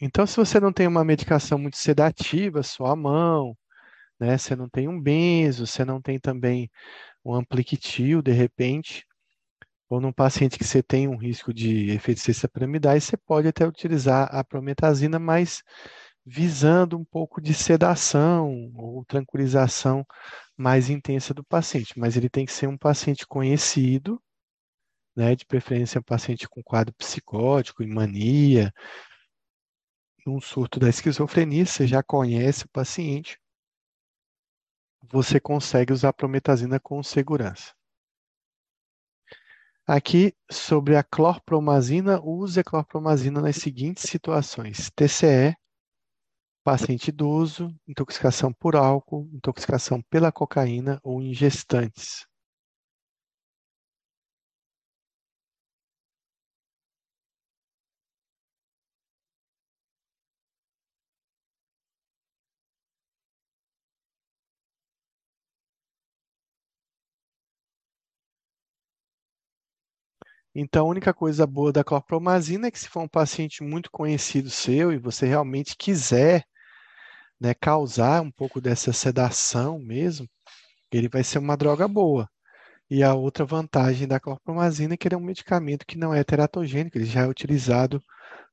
Então, se você não tem uma medicação muito sedativa, só a mão, né? Você não tem um benzo, você não tem também um ampliquitil, de repente, ou num paciente que você tem um risco de efeito cesta piramidais, você pode até utilizar a prometazina, mas visando um pouco de sedação ou tranquilização mais intensa do paciente. Mas ele tem que ser um paciente conhecido, né, de preferência um paciente com quadro psicótico, em mania, num surto da esquizofrenia, você já conhece o paciente, você consegue usar prometazina com segurança. Aqui, sobre a clorpromazina, use a clorpromazina nas seguintes situações: TCE, paciente idoso, intoxicação por álcool, intoxicação pela cocaína ou em Então, a única coisa boa da clorpromazina é que se for um paciente muito conhecido seu e você realmente quiser né, causar um pouco dessa sedação mesmo, ele vai ser uma droga boa. E a outra vantagem da clorpromazina é que ele é um medicamento que não é teratogênico, ele já é utilizado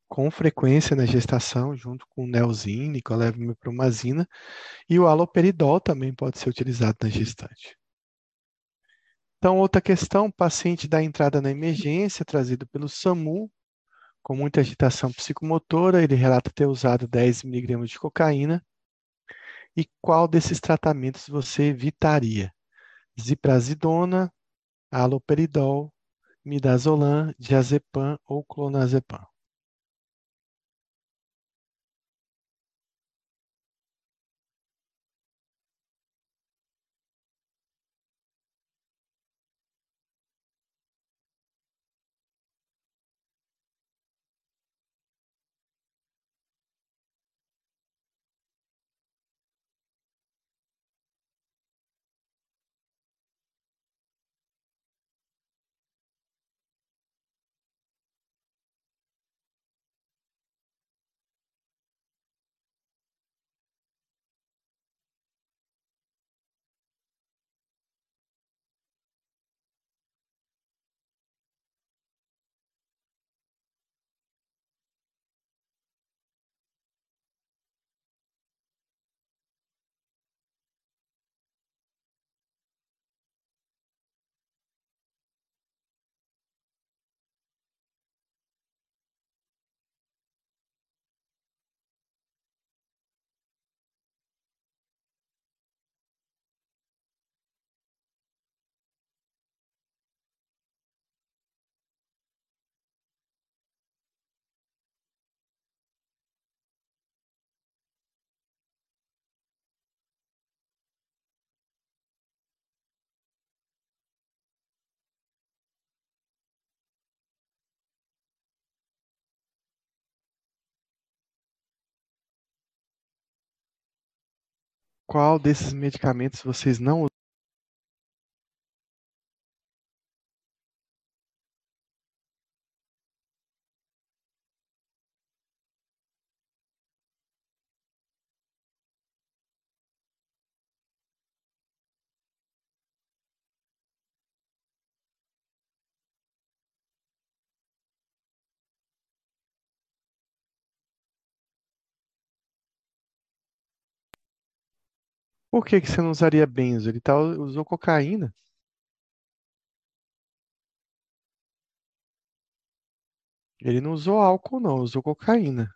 com frequência na gestação, junto com o Neosine, com a levomepromazina, e o haloperidol também pode ser utilizado na gestante. Então, outra questão, paciente da entrada na emergência, trazido pelo SAMU, com muita agitação psicomotora, ele relata ter usado 10 miligramas de cocaína. E qual desses tratamentos você evitaria? Ziprasidona, haloperidol, midazolam, diazepam ou clonazepam? Qual desses medicamentos vocês não Por que que você não usaria benzo? Ele tá, usou cocaína. Ele não usou álcool, não, usou cocaína.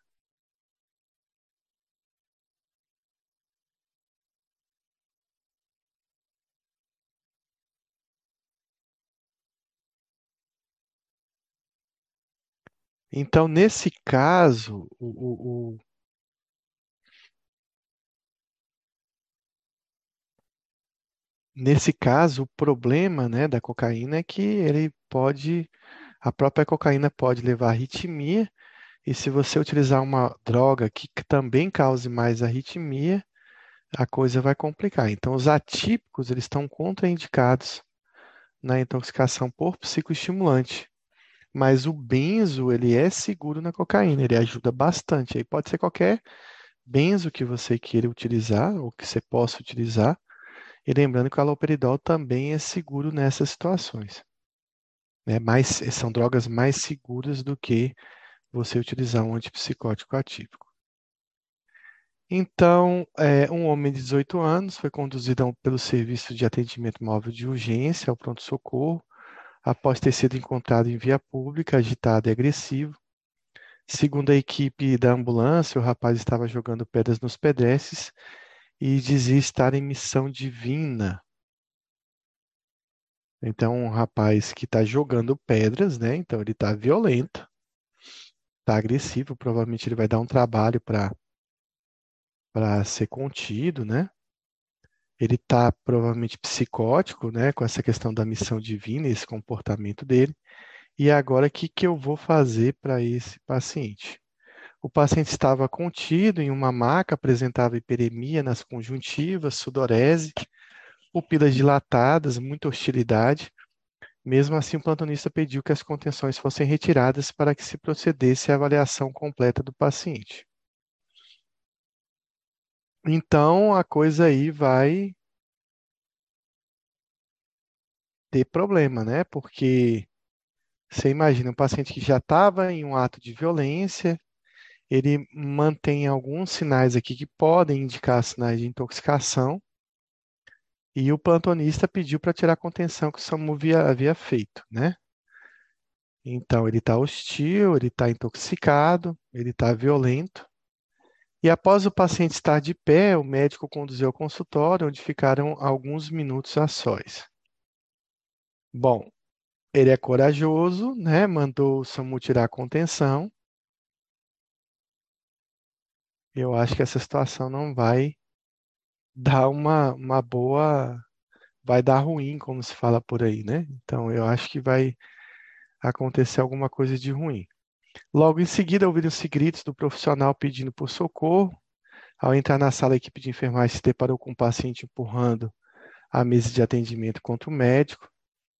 Então, nesse caso, o, o- o- nesse caso, o problema, né, da cocaína é que ele pode, a própria cocaína pode levar à arritmia, e se você utilizar uma droga que também cause mais arritmia, a coisa vai complicar. Então, os atípicos, eles estão contraindicados na intoxicação por psicoestimulante. Mas o benzo, ele é seguro na cocaína, ele ajuda bastante. Aí pode ser qualquer benzo que você queira utilizar ou que você possa utilizar. E lembrando que o haloperidol também é seguro nessas situações. né? Mais, são drogas mais seguras do que você utilizar um antipsicótico atípico. Então, é, um homem de 18 anos foi conduzido pelo Serviço de Atendimento Móvel de Urgência ao pronto-socorro, após ter sido encontrado em via pública, agitado e agressivo. Segundo a equipe da ambulância, o rapaz estava jogando pedras nos pedestres e dizia estar em missão divina. Então, um rapaz que está jogando pedras, né? Então, ele está violento, está agressivo, provavelmente ele vai dar um trabalho para para ser contido, né? Ele está provavelmente psicótico, né, com essa questão da missão divina, esse comportamento dele. E agora, o que, que eu vou fazer para esse paciente? O paciente estava contido em uma maca, apresentava hiperemia nas conjuntivas, sudorese, pupilas dilatadas, muita hostilidade. Mesmo assim, o plantonista pediu que as contenções fossem retiradas para que se procedesse à avaliação completa do paciente. Então a coisa aí vai ter problema, né? Porque você imagina um paciente que já estava em um ato de violência, ele mantém alguns sinais aqui que podem indicar sinais de intoxicação, e o plantonista pediu para tirar a contenção que o SAMU havia, havia feito, né? Então ele está hostil, ele está intoxicado, ele está violento. E após o paciente estar de pé, o médico conduziu ao consultório, onde ficaram alguns minutos a sós. Bom, ele é corajoso, né? Mandou o SAMU tirar a contenção. Eu acho que essa situação não vai dar uma, uma boa. Vai dar ruim, como se fala por aí, né? Então, eu acho que vai acontecer alguma coisa de ruim. Logo em seguida, ouviram-se gritos do profissional pedindo por socorro. Ao entrar na sala, a equipe de enfermagem se deparou com o paciente empurrando a mesa de atendimento contra o médico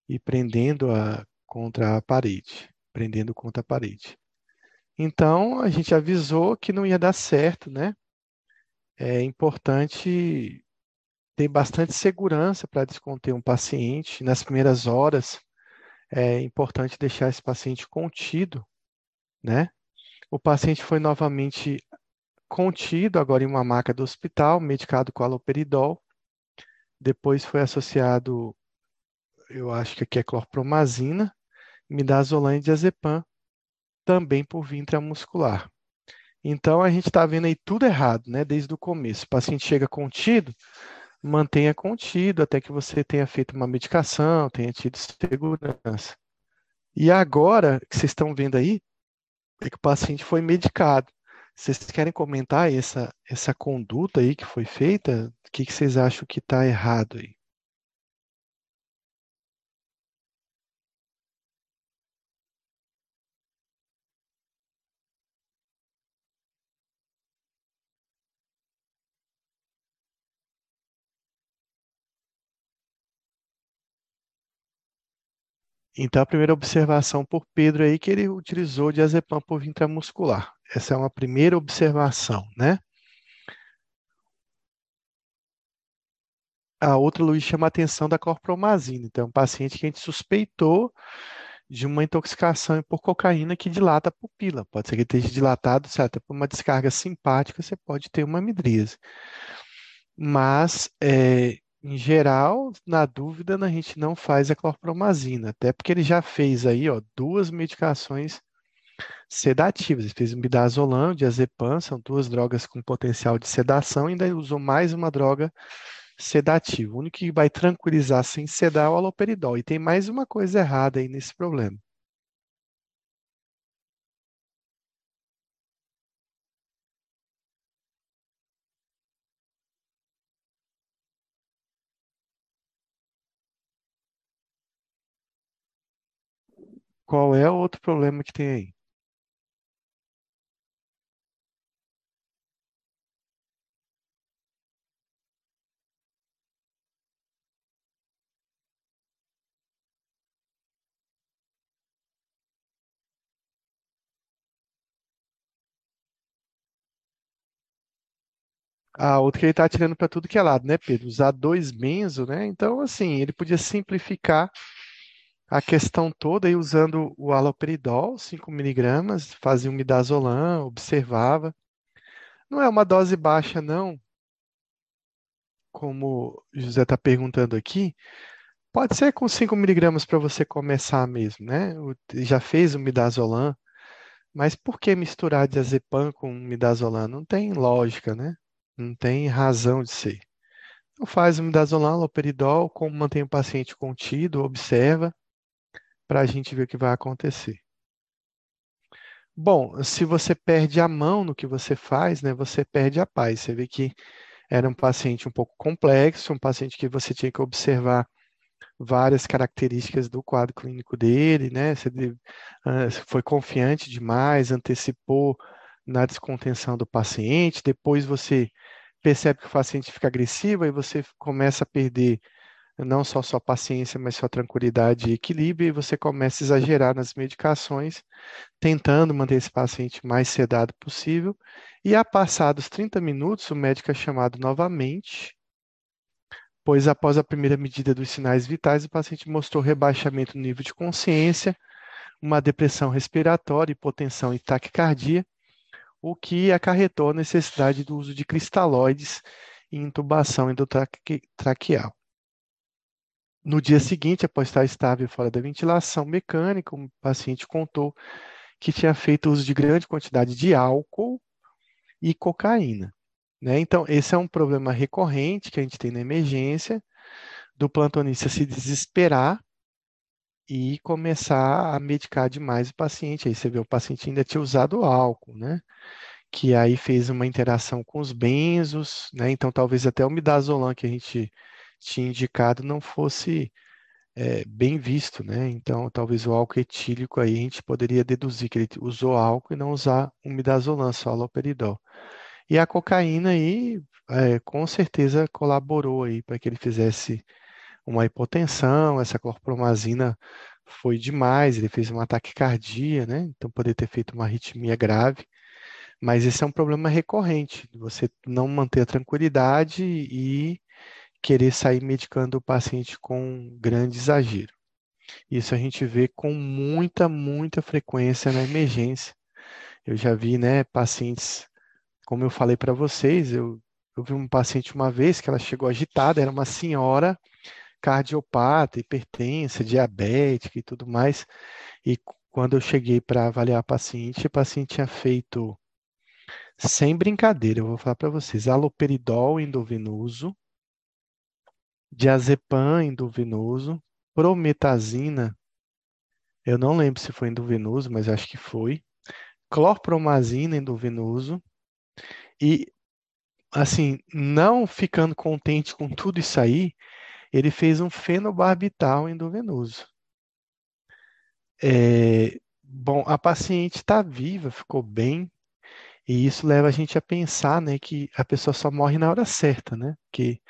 e prendendo-a contra a parede, prendendo contra a parede. Então, a gente avisou que não ia dar certo, né? É importante ter bastante segurança para desconter um paciente. Nas primeiras horas, é importante deixar esse paciente contido né? O paciente foi novamente contido, agora em uma maca do hospital, medicado com aloperidol. Depois foi associado, eu acho que aqui é clorpromazina, midazolam e diazepam, também por via intramuscular. Então a gente está vendo aí tudo errado, né? Desde o começo. O paciente chega contido, mantenha contido até que você tenha feito uma medicação, tenha tido segurança. E agora, que vocês estão vendo aí, é que o paciente foi medicado. Vocês querem comentar essa, essa conduta aí que foi feita? O que, que vocês acham que está errado aí? Então, a primeira observação por Pedro aí que ele utilizou diazepam por via intramuscular. Essa é uma primeira observação, né? A outra, Luiz, chama a atenção da clorpromazina. Então, é um paciente que a gente suspeitou de uma intoxicação por cocaína que dilata a pupila. Pode ser que esteja dilatado, certo? Por uma descarga simpática, você pode ter uma midríase. Mas, é, em geral, na dúvida, a gente não faz a clorpromazina, até porque ele já fez aí, ó, duas medicações sedativas. Ele fez midazolam, diazepam, são duas drogas com potencial de sedação, e ainda usou mais uma droga sedativa. O único que vai tranquilizar sem sedar é o aloperidol. E tem mais uma coisa errada aí nesse problema. Qual é o outro problema que tem aí? A outra que ele está atirando para tudo que é lado, né, Pedro? Usar dois benzo, né? Então, assim, ele podia simplificar a questão toda aí usando o haloperidol, 5 miligramas, fazia um midazolam, observava. Não é uma dose baixa, não, como o José está perguntando aqui. Pode ser com 5 miligramas para você começar mesmo, né? Já fez o midazolam, mas por que misturar diazepam com midazolam? Não tem lógica, né? Não tem razão de ser. Então faz o midazolam, loperidol, como mantém o paciente contido, observa, para a gente ver o que vai acontecer. Bom, se você perde a mão no que você faz, né, você perde a paz. Você vê que era um paciente um pouco complexo, um paciente que você tinha que observar várias características do quadro clínico dele, né? Você uh, foi confiante demais, antecipou na descontenção do paciente, depois você percebe que o paciente fica agressivo e você começa a perder não só sua paciência, mas sua tranquilidade e equilíbrio, e você começa a exagerar nas medicações, tentando manter esse paciente mais sedado possível. E a passados 30 minutos, o médico é chamado novamente, pois após a primeira medida dos sinais vitais, o paciente mostrou rebaixamento no nível de consciência, uma depressão respiratória, hipotensão e taquicardia, o que acarretou a necessidade do uso de cristalóides e intubação endotraqueal. No dia seguinte, após estar estável fora da ventilação mecânica, o paciente contou que tinha feito uso de grande quantidade de álcool e cocaína. Né? Então, esse é um problema recorrente que a gente tem na emergência, do plantonista se desesperar e começar a medicar demais o paciente. Aí você vê o paciente ainda tinha usado álcool, né? Que aí fez uma interação com os benzos, né? Então, talvez até o midazolam que a gente tinha indicado não fosse é, bem visto, né? Então, talvez o álcool etílico aí a gente poderia deduzir que ele usou álcool e não usar um midazolam, só haloperidol. E a cocaína aí, é, com certeza colaborou aí para que ele fizesse uma hipotensão, essa clorpromazina foi demais, ele fez um ataque cardíaco, né? Então poderia ter feito uma arritmia grave. Mas esse é um problema recorrente, você não manter a tranquilidade e querer sair medicando o paciente com grande exagero. Isso a gente vê com muita, muita frequência na emergência. Eu já vi, né, pacientes, como eu falei para vocês, eu, eu vi um paciente uma vez que ela chegou agitada, era uma senhora cardiopata, hipertensa, diabética e tudo mais. E quando eu cheguei para avaliar a paciente, a paciente tinha feito, sem brincadeira, eu vou falar para vocês, aloperidol endovenoso, diazepam endovenoso, prometazina, eu não lembro se foi endovenoso, mas acho que foi, clorpromazina endovenoso, e assim, não ficando contente com tudo isso aí, ele fez um fenobarbital endovenoso. É, bom, a paciente está viva, ficou bem, e isso leva a gente a pensar, né, que a pessoa só morre na hora certa, né? Que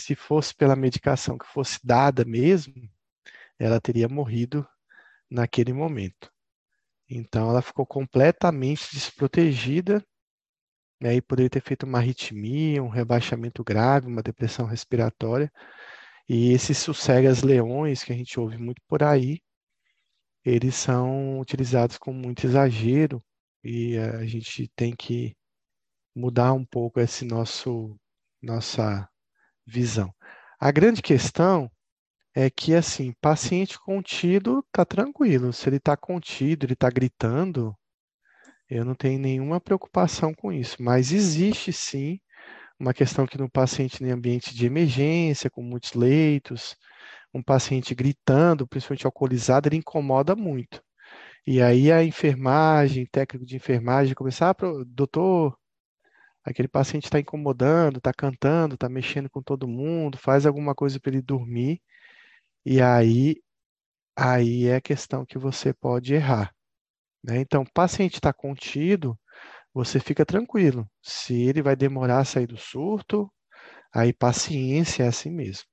se fosse pela medicação que fosse dada mesmo, ela teria morrido naquele momento. Então, ela ficou completamente desprotegida, e aí poderia ter feito uma arritmia, um rebaixamento grave, uma depressão respiratória. E esses sossegas leões que a gente ouve muito por aí, eles são utilizados com muito exagero e a gente tem que mudar um pouco esse nosso nossa visão. A grande questão é que, assim, paciente contido está tranquilo. Se ele está contido, ele está gritando, eu não tenho nenhuma preocupação com isso. Mas existe sim uma questão que no paciente em ambiente de emergência, com muitos leitos, um paciente gritando, principalmente alcoolizado, ele incomoda muito. E aí a enfermagem, técnico de enfermagem, começar, ah, doutor, aquele paciente está incomodando, está cantando, está mexendo com todo mundo, faz alguma coisa para ele dormir, e aí, aí é a questão que você pode errar. Né? Então, o paciente está contido, você fica tranquilo. Se ele vai demorar a sair do surto, aí paciência é assim mesmo.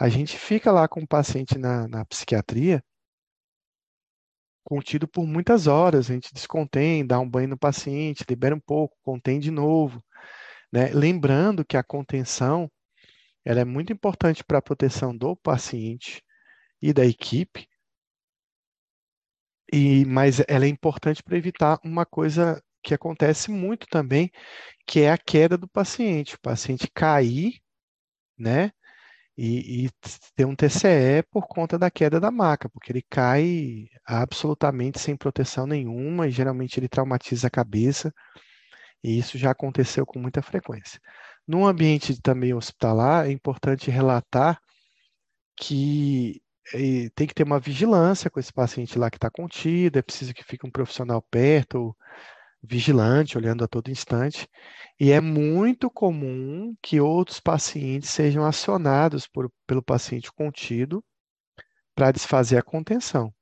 A gente fica lá com o paciente na, na psiquiatria, contido por muitas horas. A gente descontém, dá um banho no paciente, libera um pouco, contém de novo. Né? Lembrando que a contenção ela é muito importante para a proteção do paciente e da equipe. E, mas ela é importante para evitar uma coisa que acontece muito também, que é a queda do paciente. O paciente cair, né? E, e ter um TCE por conta da queda da maca, porque ele cai absolutamente sem proteção nenhuma e geralmente ele traumatiza a cabeça. E isso já aconteceu com muita frequência. Num ambiente também hospitalar, é importante relatar que eh, tem que ter uma vigilância com esse paciente lá que está contido, é preciso que fique um profissional perto, vigilante, olhando a todo instante. E é muito comum que outros pacientes sejam acionados por, pelo paciente contido para desfazer a contenção.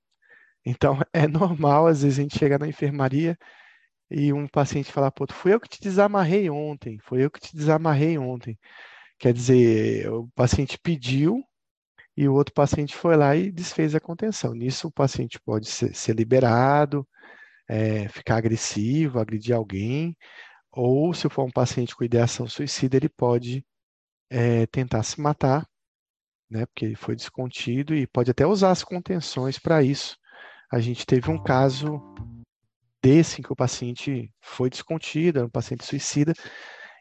Então, é normal, às vezes, a gente chegar na enfermaria e um paciente falar, pô, fui eu que te desamarrei ontem, foi eu que te desamarrei ontem. Quer dizer, o paciente pediu e o outro paciente foi lá e desfez a contenção. Nisso, o paciente pode ser, ser liberado, é, ficar agressivo, agredir alguém, ou se for um paciente com ideação suicida, ele pode é, tentar se matar, né, porque ele foi descontido e pode até usar as contenções para isso. A gente teve um caso desse em que o paciente foi descontido, era um paciente suicida,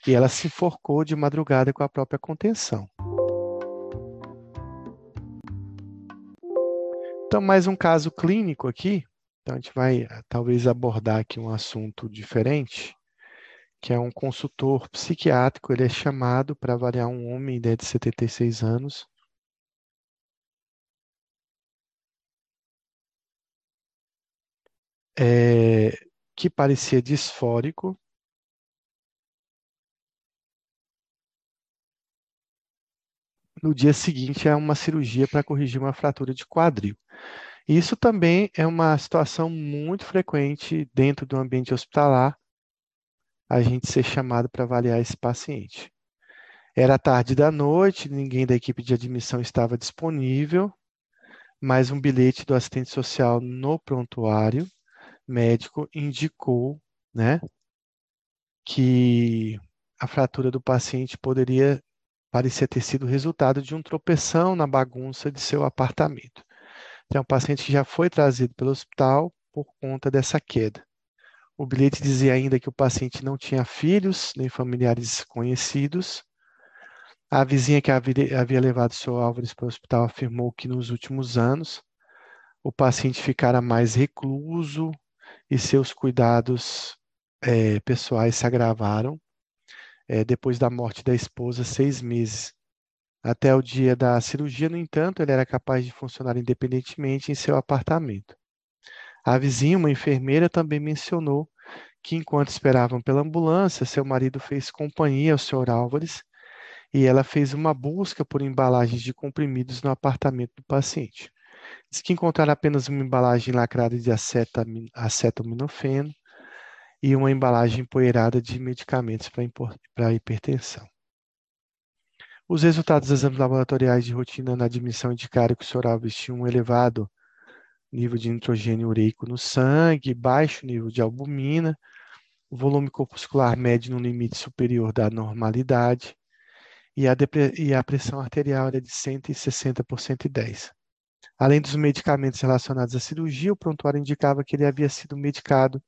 e ela se enforcou de madrugada com a própria contenção. Então, mais um caso clínico aqui. Então, a gente vai eh, talvez abordar aqui um assunto diferente, que é um consultor psiquiátrico. Ele é chamado para avaliar um homem de 76 anos. É, que parecia disfórico. No dia seguinte, é uma cirurgia para corrigir uma fratura de quadril. Isso também é uma situação muito frequente dentro do ambiente hospitalar, a gente ser chamado para avaliar esse paciente. Era tarde da noite, ninguém da equipe de admissão estava disponível, mas um bilhete do assistente social no prontuário médico indicou, né, que a fratura do paciente poderia parecer ter sido resultado de um tropeção na bagunça de seu apartamento. Tem um paciente que já foi trazido pelo hospital por conta dessa queda. O bilhete dizia ainda que o paciente não tinha filhos nem familiares conhecidos. A vizinha que havia levado seu Álvares para o hospital afirmou que nos últimos anos o paciente ficara mais recluso e seus cuidados é, pessoais se agravaram é, depois da morte da esposa, seis meses até o dia da cirurgia, no entanto, ele era capaz de funcionar independentemente em seu apartamento. A vizinha, uma enfermeira, também mencionou que, enquanto esperavam pela ambulância, seu marido fez companhia ao Sr. Álvares e ela fez uma busca por embalagens de comprimidos no apartamento do paciente. Diz que encontraram apenas uma embalagem lacrada de acetaminofeno e uma embalagem empoeirada de medicamentos para hipertensão. Os resultados dos exames laboratoriais de rotina na admissão indicaram que o Sr. Alves tinha um elevado nível de nitrogênio ureico no sangue, baixo nível de albumina, volume corpuscular médio no limite superior da normalidade e a, e a pressão arterial era de 160 por 110. Além dos medicamentos relacionados à cirurgia, o prontuário indicava que ele havia sido medicado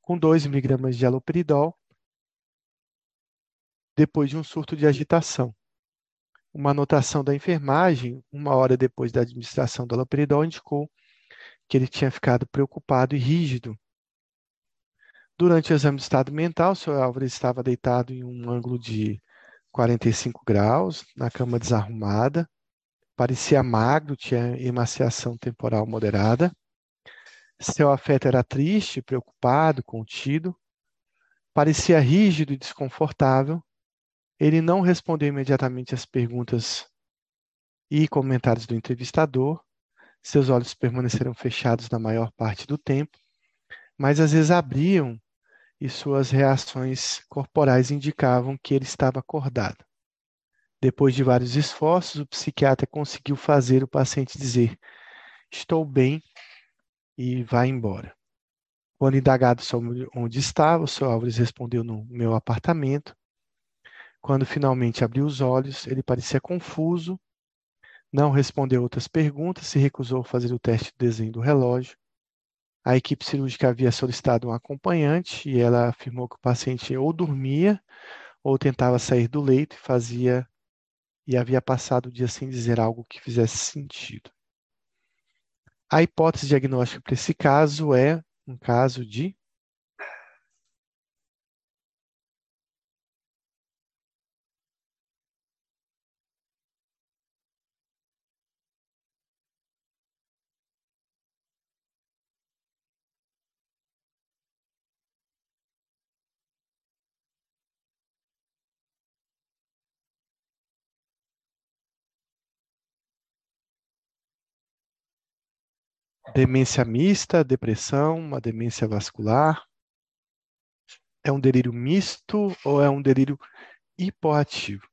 com 2 miligramas de haloperidol depois de um surto de agitação uma anotação da enfermagem, uma hora depois da administração do haloperidol, indicou que ele tinha ficado preocupado e rígido. Durante o exame de estado mental, o Sr. Álvares estava deitado em um ângulo de 45 graus, na cama desarrumada, parecia magro, tinha emaciação temporal moderada. Seu afeto era triste, preocupado, contido. Parecia rígido e desconfortável ele não respondeu imediatamente às perguntas e comentários do entrevistador. Seus olhos permaneceram fechados na maior parte do tempo, mas às vezes abriam e suas reações corporais indicavam que ele estava acordado. Depois de vários esforços, o psiquiatra conseguiu fazer o paciente dizer: Estou bem e vai embora. Quando indagado sobre onde estava, o Sr. Álvares respondeu no meu apartamento. Quando finalmente abriu os olhos, ele parecia confuso, não respondeu outras perguntas, se recusou a fazer o teste de desenho do relógio. A equipe cirúrgica havia solicitado um acompanhante e ela afirmou que o paciente ou dormia ou tentava sair do leito e fazia e havia passado o dia sem dizer algo que fizesse sentido. A hipótese diagnóstica para esse caso é um caso de demência mista, depressão, uma demência vascular? É um delírio misto ou é um delírio hipoativo?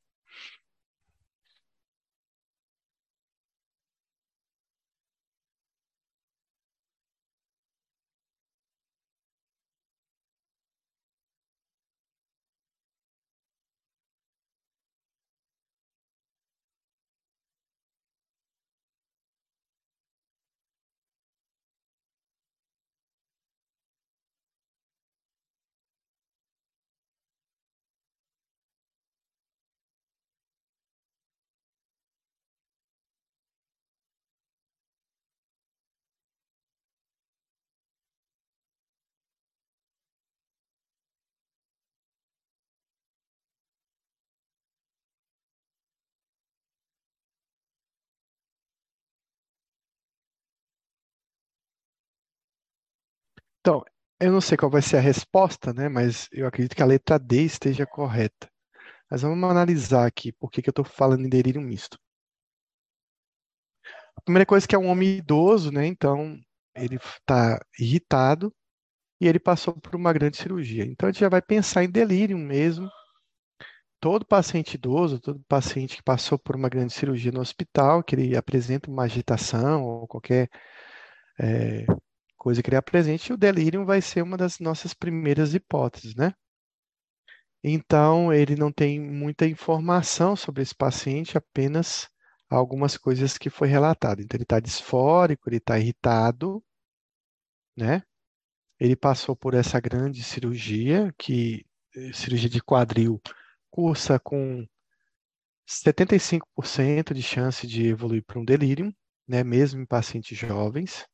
Então, eu não sei qual vai ser a resposta, né? Mas eu acredito que a letra D esteja correta. Mas vamos analisar aqui por que que eu estou falando em delírio misto. A primeira coisa é que é um homem idoso, né? Então, ele está irritado e ele passou por uma grande cirurgia. Então, a gente já vai pensar em delírio mesmo. Todo paciente idoso, todo paciente que passou por uma grande cirurgia no hospital, que ele apresenta uma agitação ou qualquer é, coisa que ele o delírio vai ser uma das nossas primeiras hipóteses, né? Então, ele não tem muita informação sobre esse paciente, apenas algumas coisas que foi relatado. Então, ele está disfórico, ele está irritado, né? Ele passou por essa grande cirurgia, que eh, cirurgia de quadril cursa com 75% de chance de evoluir para um delírio, né? Mesmo em pacientes jovens.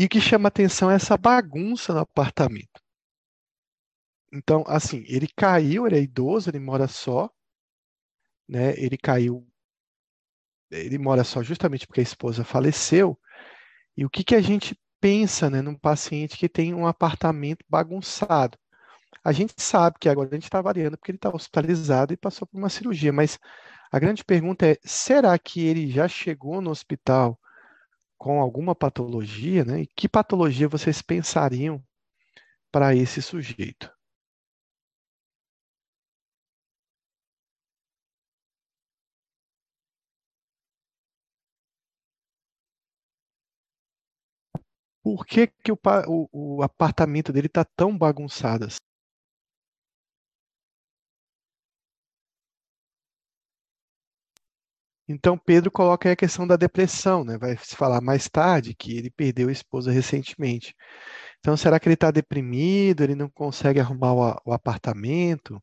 E o que chama atenção é essa bagunça no apartamento. Então, assim, ele caiu, ele é idoso, ele mora só, né? Ele caiu, ele mora só justamente porque a esposa faleceu. E o que que a gente pensa, né, num paciente que tem um apartamento bagunçado? A gente sabe que agora a gente está variando porque ele está hospitalizado e passou por uma cirurgia, mas a grande pergunta é: será que ele já chegou no hospital com alguma patologia, né? E que patologia vocês pensariam para esse sujeito? Por que, que o, o, o apartamento dele está tão bagunçado assim? Então, Pedro coloca aí a questão da depressão, né? Vai se falar mais tarde que ele perdeu a esposa recentemente. Então, será que ele está deprimido? Ele não consegue arrumar o, o apartamento?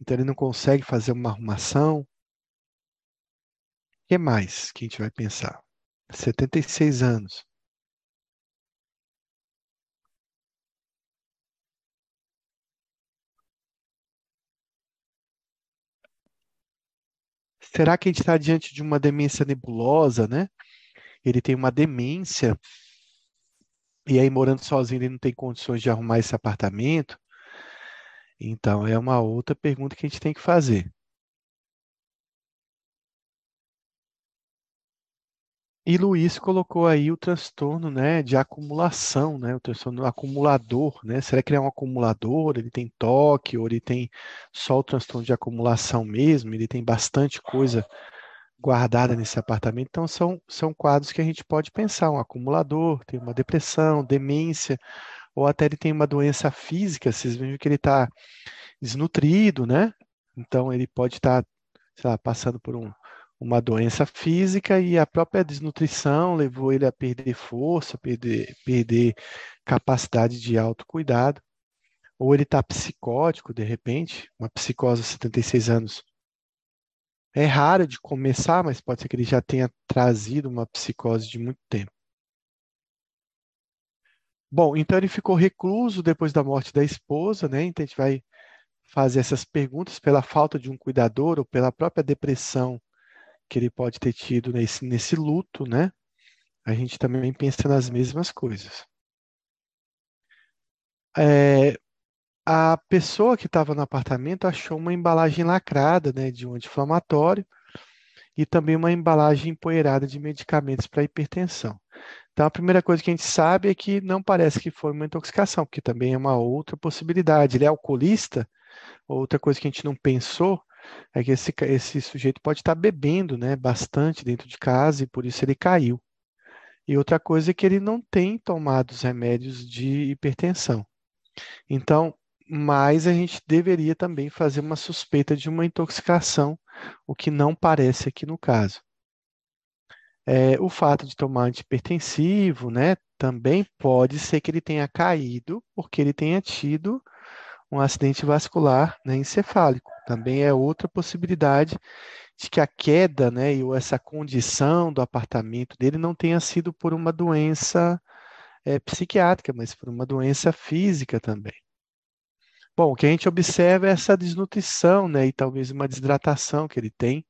Então, ele não consegue fazer uma arrumação? O que mais que a gente vai pensar? 76 anos. Será que a gente está diante de uma demência nebulosa, né? Ele tem uma demência e aí morando sozinho ele não tem condições de arrumar esse apartamento? Então é uma outra pergunta que a gente tem que fazer. E Luiz colocou aí o transtorno, né, de acumulação, né, o transtorno acumulador, né? Será que ele é um acumulador? Ele tem toque ou ele tem só o transtorno de acumulação mesmo? Ele tem bastante coisa guardada nesse apartamento? Então são são quadros que a gente pode pensar, um acumulador, tem uma depressão, demência, ou até ele tem uma doença física, vocês vejam que ele está desnutrido, né? Então ele pode estar, sei lá, passando por um, uma doença física e a própria desnutrição levou ele a perder força, perder, perder capacidade de autocuidado. Ou ele está psicótico, de repente, uma psicose aos 76 anos. É raro de começar, mas pode ser que ele já tenha trazido uma psicose de muito tempo. Bom, então ele ficou recluso depois da morte da esposa, né? Então a gente vai fazer essas perguntas pela falta de um cuidador ou pela própria depressão que ele pode ter tido nesse, nesse luto, né? A gente também pensa nas mesmas coisas. É, a pessoa que estava no apartamento achou uma embalagem lacrada, né, de um anti-inflamatório e também uma embalagem empoeirada de medicamentos para hipertensão. Então, a primeira coisa que a gente sabe é que não parece que foi uma intoxicação, porque também é uma outra possibilidade. Ele é alcoolista, outra coisa que a gente não pensou é que esse, esse sujeito pode estar bebendo né, bastante dentro de casa e por isso ele caiu. E outra coisa é que ele não tem tomado os remédios de hipertensão. Então, mas a gente deveria também fazer uma suspeita de uma intoxicação, o que não parece aqui no caso. É, o fato de tomar antipertensivo, né, também pode ser que ele tenha caído porque ele tenha tido um acidente vascular né, encefálico. Também é outra possibilidade de que a queda, né, ou essa condição do apartamento dele não tenha sido por uma doença é, psiquiátrica, mas por uma doença física também. Bom, o que a gente observa é essa desnutrição, né, e talvez uma desidratação que ele tem.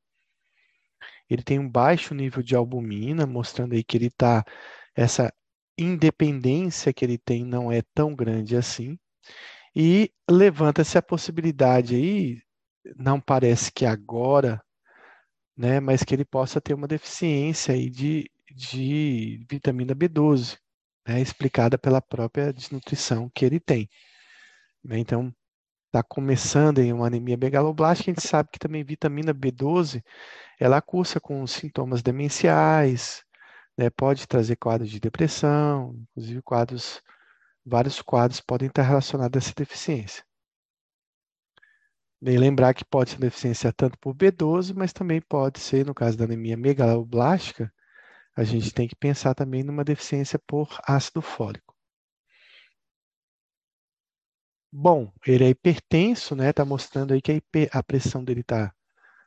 Ele tem um baixo nível de albumina, mostrando aí que ele está essa independência que ele tem não é tão grande assim. E levanta-se a possibilidade aí, não parece que agora, né, mas que ele possa ter uma deficiência aí de, de vitamina B12, né, explicada pela própria desnutrição que ele tem. Né? Então, está começando em uma anemia megaloblástica, a gente sabe que também vitamina B12, ela cursa com sintomas demenciais, né? pode trazer quadros de depressão, inclusive quadros, vários quadros podem estar relacionados a essa deficiência. E lembrar que pode ser deficiência tanto por B12, mas também pode ser, no caso da anemia megaloblástica, a gente tem que pensar também numa deficiência por ácido fólico. Bom, ele é hipertenso, né? Está mostrando aí que a, hiper, a pressão dele está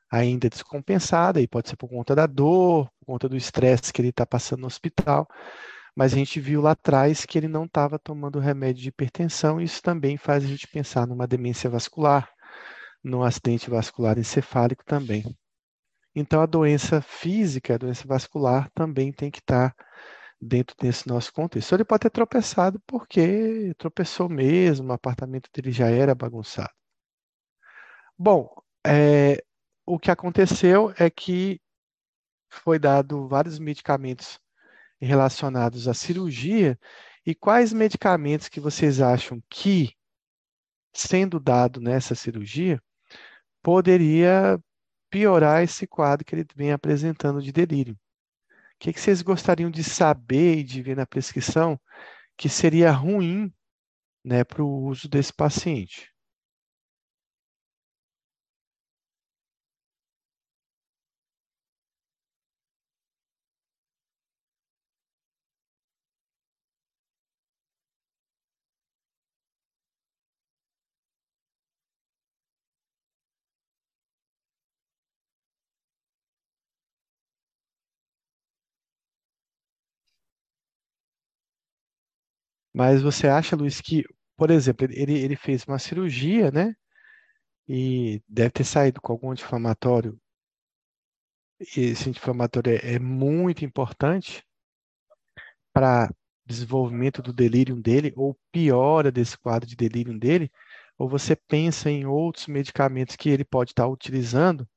ainda descompensada, e pode ser por conta da dor, por conta do estresse que ele está passando no hospital. Mas a gente viu lá atrás que ele não estava tomando remédio de hipertensão, e isso também faz a gente pensar numa demência vascular, num acidente vascular encefálico também. Então, a doença física, a doença vascular, também tem que estar tá dentro desse nosso contexto. Ele pode ter tropeçado porque tropeçou mesmo, o apartamento dele já era bagunçado. Bom, é, o que aconteceu é que foi dado vários medicamentos relacionados à cirurgia. E quais medicamentos que vocês acham que, sendo dado nessa cirurgia, poderia piorar esse quadro que ele vem apresentando de delírio? que, que vocês gostariam de saber e de ver na prescrição que seria ruim né, para o uso desse paciente? Mas você acha, Luiz, que, por exemplo, ele, ele fez uma cirurgia, né? E deve ter saído com algum anti-inflamatório. Esse anti-inflamatório é, é muito importante para desenvolvimento do delírio dele, ou piora desse quadro de delírio dele, ou você pensa em outros medicamentos que ele pode estar utilizando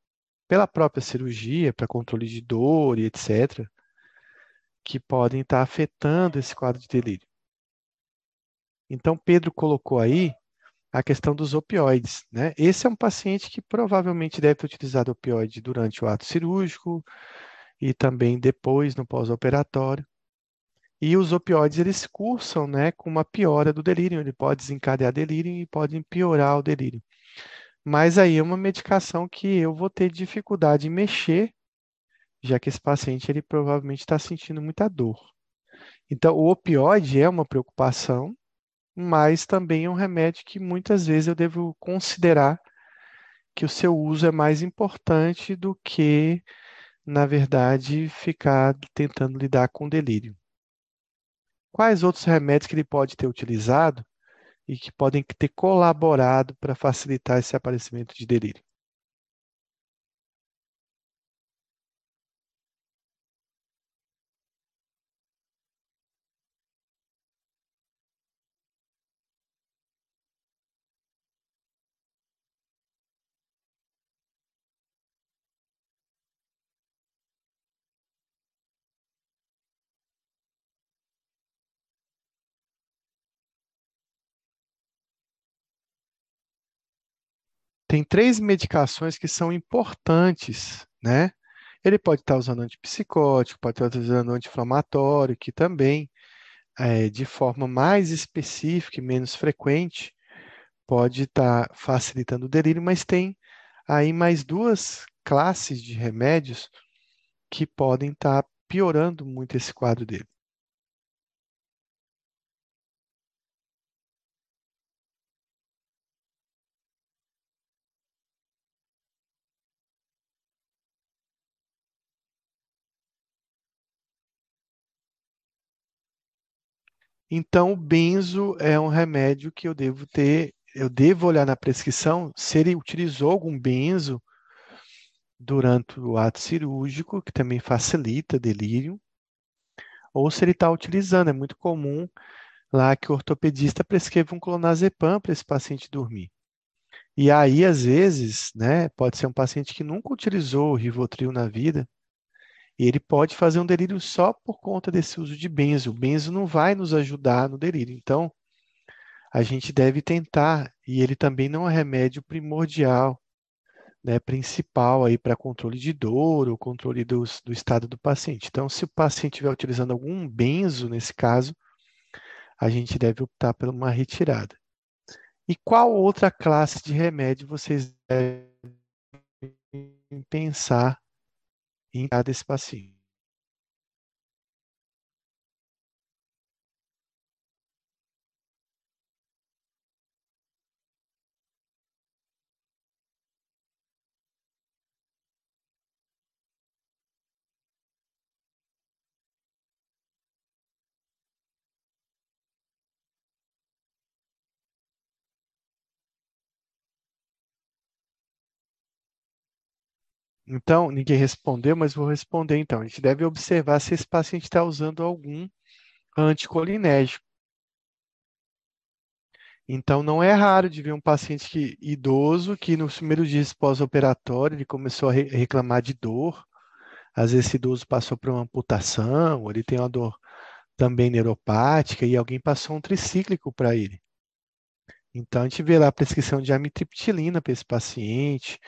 pela própria cirurgia, para controle de dor e etc., que podem estar afetando esse quadro de delírio. Então, Pedro colocou aí a questão dos opioides. Né? Esse é um paciente que provavelmente deve ter utilizado opioide durante o ato cirúrgico e também depois no pós-operatório. E os opioides eles cursam né, com uma piora do delírio, ele pode desencadear delírio e pode piorar o delírio. Mas aí é uma medicação que eu vou ter dificuldade em mexer, já que esse paciente ele provavelmente está sentindo muita dor. Então, o opioide é uma preocupação, mas também é um remédio que muitas vezes eu devo considerar que o seu uso é mais importante do que, na verdade, ficar tentando lidar com delírio. Quais outros remédios que ele pode ter utilizado e que podem ter colaborado para facilitar esse aparecimento de delírio? Tem três medicações que são importantes, né? Ele pode estar usando antipsicótico, pode estar usando anti-inflamatório, que também, é, de forma mais específica e menos frequente, pode estar facilitando o delírio, mas tem aí mais duas classes de remédios que podem estar piorando muito esse quadro dele. Então, o benzo é um remédio que eu devo ter, eu devo olhar na prescrição se ele utilizou algum benzo durante o ato cirúrgico, que também facilita delírio, ou se ele está utilizando. É muito comum lá que o ortopedista prescreva um clonazepam para esse paciente dormir. E aí, às vezes, né, pode ser um paciente que nunca utilizou o Rivotril na vida, e ele pode fazer um delírio só por conta desse uso de benzo. O benzo não vai nos ajudar no delírio. Então, a gente deve tentar, e ele também não é remédio primordial, né, principal aí para controle de dor ou controle do, do estado do paciente. Então, se o paciente estiver utilizando algum benzo, nesse caso, a gente deve optar por uma retirada. E qual outra classe de remédio vocês devem pensar em cada esse Então, ninguém respondeu, mas vou responder então. A gente deve observar se esse paciente está usando algum anticolinérgico. Então, não é raro de ver um paciente que, idoso que nos primeiros dias pós-operatório ele começou a re reclamar de dor. Às vezes, esse idoso passou por uma amputação, ou ele tem uma dor também neuropática e alguém passou um tricíclico para ele. Então, a gente vê lá a prescrição de amitriptilina para esse paciente,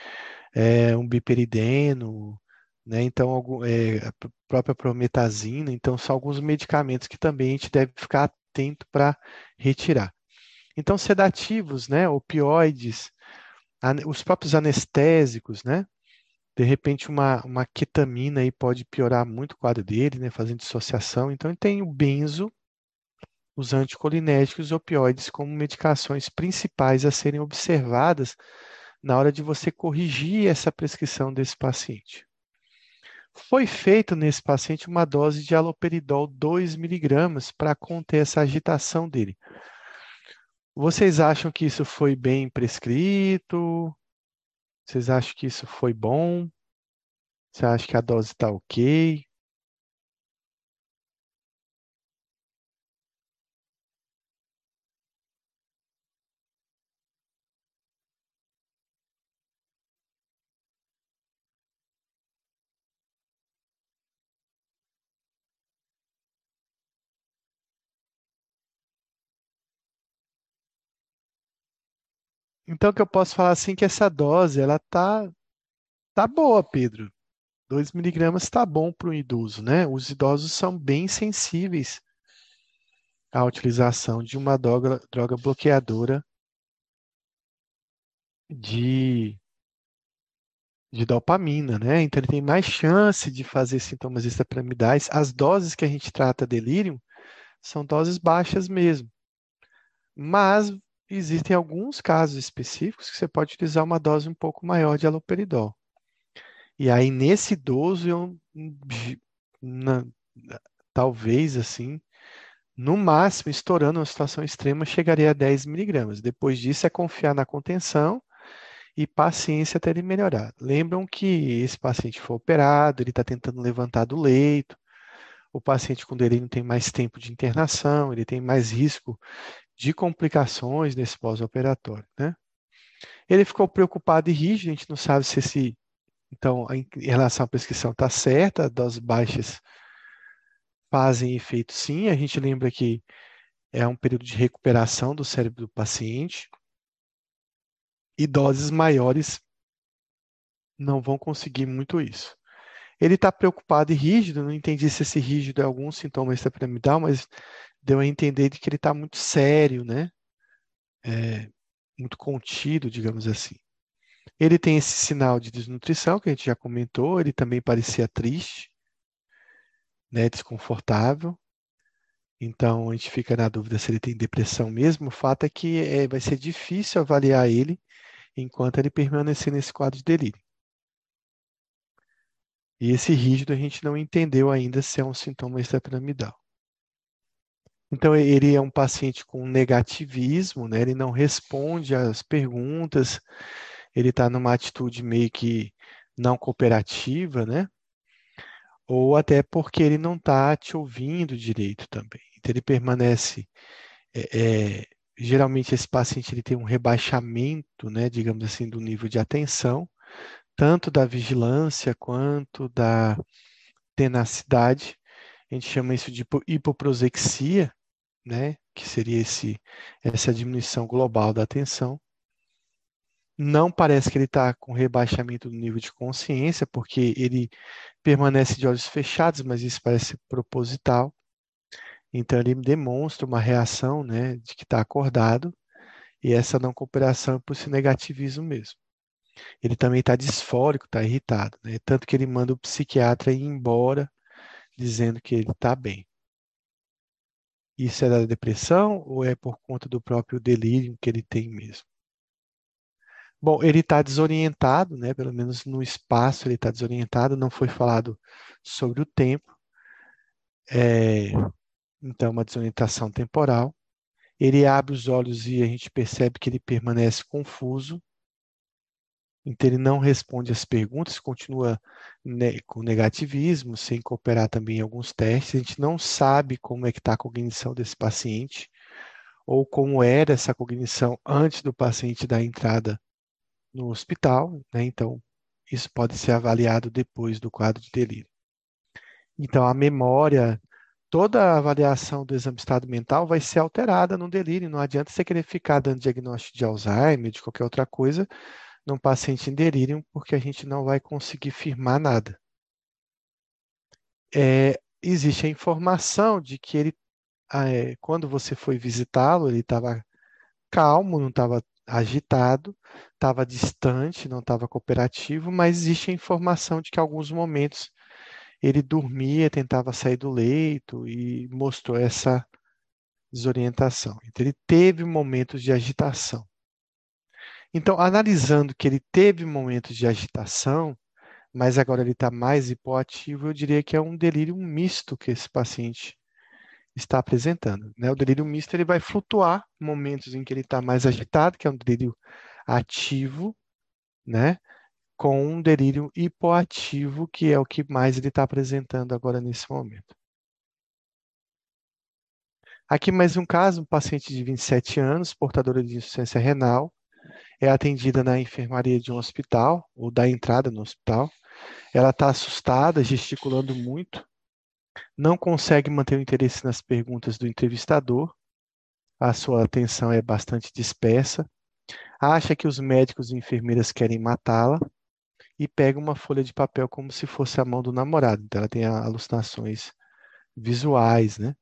é, um biperideno, né? Então, algum, é, a própria prometazina. Então, são alguns medicamentos que também a gente deve ficar atento para retirar. Então, sedativos, né? Opioides, os próprios anestésicos, né? De repente, uma, uma ketamina aí pode piorar muito o quadro dele, né? Fazendo dissociação. Então, tem o benzo, os anticolinérgicos e opioides como medicações principais a serem observadas na hora de você corrigir essa prescrição desse paciente. Foi feito nesse paciente uma dose de aloperidol 2 miligramas para conter essa agitação dele. Vocês acham que isso foi bem prescrito? Vocês acham que isso foi bom? Você acha que a dose está ok? Então, que eu posso falar assim que essa dose, ela tá, tá boa, Pedro. 2 miligramas está bom para um idoso, né? Os idosos são bem sensíveis à utilização de uma droga, droga bloqueadora de, de dopamina, né? Então ele tem mais chance de fazer sintomas extrapiramidais. As doses que a gente trata delírio são doses baixas mesmo. Mas existem alguns casos específicos que você pode utilizar uma dose um pouco maior de haloperidol. E aí, nesse idoso, eu, na, talvez assim, no máximo, estourando uma situação extrema, chegaria a 10 miligramas. Depois disso, é confiar na contenção e paciência até ele melhorar. Lembram que esse paciente foi operado, ele está tentando levantar do leito, o paciente com delírio tem mais tempo de internação, ele tem mais risco de complicações nesse pós-operatório, né? Ele ficou preocupado e rígido, a gente não sabe se esse, então, em relação à prescrição está certa, doses baixas fazem efeito sim, a gente lembra que é um período de recuperação do cérebro do paciente, e doses maiores não vão conseguir muito isso. Ele está preocupado e rígido, não entendi se esse rígido é algum sintoma extrapiramidal, mas deu a entender de que ele está muito sério, né? É, muito contido, digamos assim. Ele tem esse sinal de desnutrição que a gente já comentou, ele também parecia triste, né, desconfortável. Então a gente fica na dúvida se ele tem depressão mesmo. O fato é que é, vai ser difícil avaliar ele enquanto ele permanecer nesse quadro de delírio. E esse rígido a gente não entendeu ainda se é um sintoma extrapiramidal. Então, ele é um paciente com negativismo, né? ele não responde às perguntas, ele está numa atitude meio que não cooperativa, né? Ou até porque ele não está te ouvindo direito também. Então, ele permanece. É, é, geralmente, esse paciente ele tem um rebaixamento, né, digamos assim, do nível de atenção, tanto da vigilância quanto da tenacidade. A gente chama isso de hipoprosexia, né, que seria esse, essa diminuição global da atenção. Não parece que ele está com rebaixamento do nível de consciência, porque ele permanece de olhos fechados, mas isso parece proposital. Então, ele demonstra uma reação né, de que está acordado, e essa não cooperação é por esse negativismo mesmo. Ele também está disfórico, está irritado, né? tanto que ele manda o psiquiatra ir embora, dizendo que ele está bem. Isso é da depressão ou é por conta do próprio delírio que ele tem mesmo? Bom, ele está desorientado, né? Pelo menos no espaço ele está desorientado. Não foi falado sobre o tempo. É, então, uma desorientação temporal. Ele abre os olhos e a gente percebe que ele permanece confuso. Então, ele não responde as perguntas, continua ne com negativismo, sem cooperar também em alguns testes. A gente não sabe como é que está a cognição desse paciente, ou como era essa cognição antes do paciente dar entrada no hospital. Né? Então, isso pode ser avaliado depois do quadro de delírio. Então, a memória, toda a avaliação do exame de estado mental vai ser alterada no delírio. Não adianta você querer ficar dando diagnóstico de Alzheimer, de qualquer outra coisa, num paciente em delírio, porque a gente não vai conseguir firmar nada. É, existe a informação de que ele, ah, é, quando você foi visitá-lo, ele estava calmo, não estava agitado, estava distante, não estava cooperativo, mas existe a informação de que alguns momentos ele dormia, tentava sair do leito e mostrou essa desorientação. Então, ele teve momentos de agitação. Então, analisando que ele teve momentos de agitação, mas agora ele está mais hipoativo, eu diria que é um delírio misto que esse paciente está apresentando. Né? O delírio misto ele vai flutuar momentos em que ele está mais agitado, que é um delírio ativo, né? com um delírio hipoativo, que é o que mais ele está apresentando agora nesse momento. Aqui mais um caso, um paciente de 27 anos, portadora de insuficiência renal, é atendida na enfermaria de um hospital, ou da entrada no hospital. Ela está assustada, gesticulando muito, não consegue manter o interesse nas perguntas do entrevistador, a sua atenção é bastante dispersa, acha que os médicos e enfermeiras querem matá-la e pega uma folha de papel como se fosse a mão do namorado. Então, ela tem alucinações visuais, né?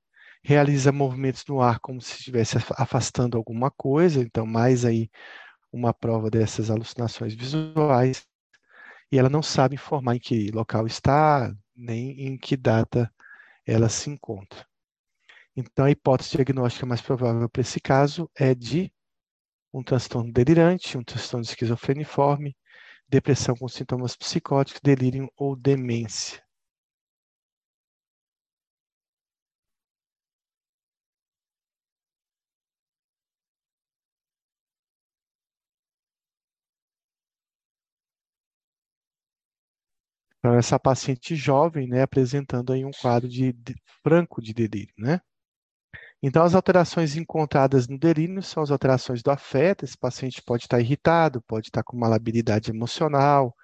Realiza movimentos no ar como se estivesse afastando alguma coisa, então mais aí uma prova dessas alucinações visuais e ela não sabe informar em que local está, nem em que data ela se encontra. Então, a hipótese diagnóstica mais provável para esse caso é de um transtorno delirante, um transtorno esquizofreniforme, depressão com sintomas psicóticos, delírio ou demência. Então, essa paciente jovem, né, apresentando aí um quadro de, de franco de delírio, né? Então, as alterações encontradas no delírio são as alterações do afeto. Esse paciente pode estar irritado, pode estar com uma labilidade emocional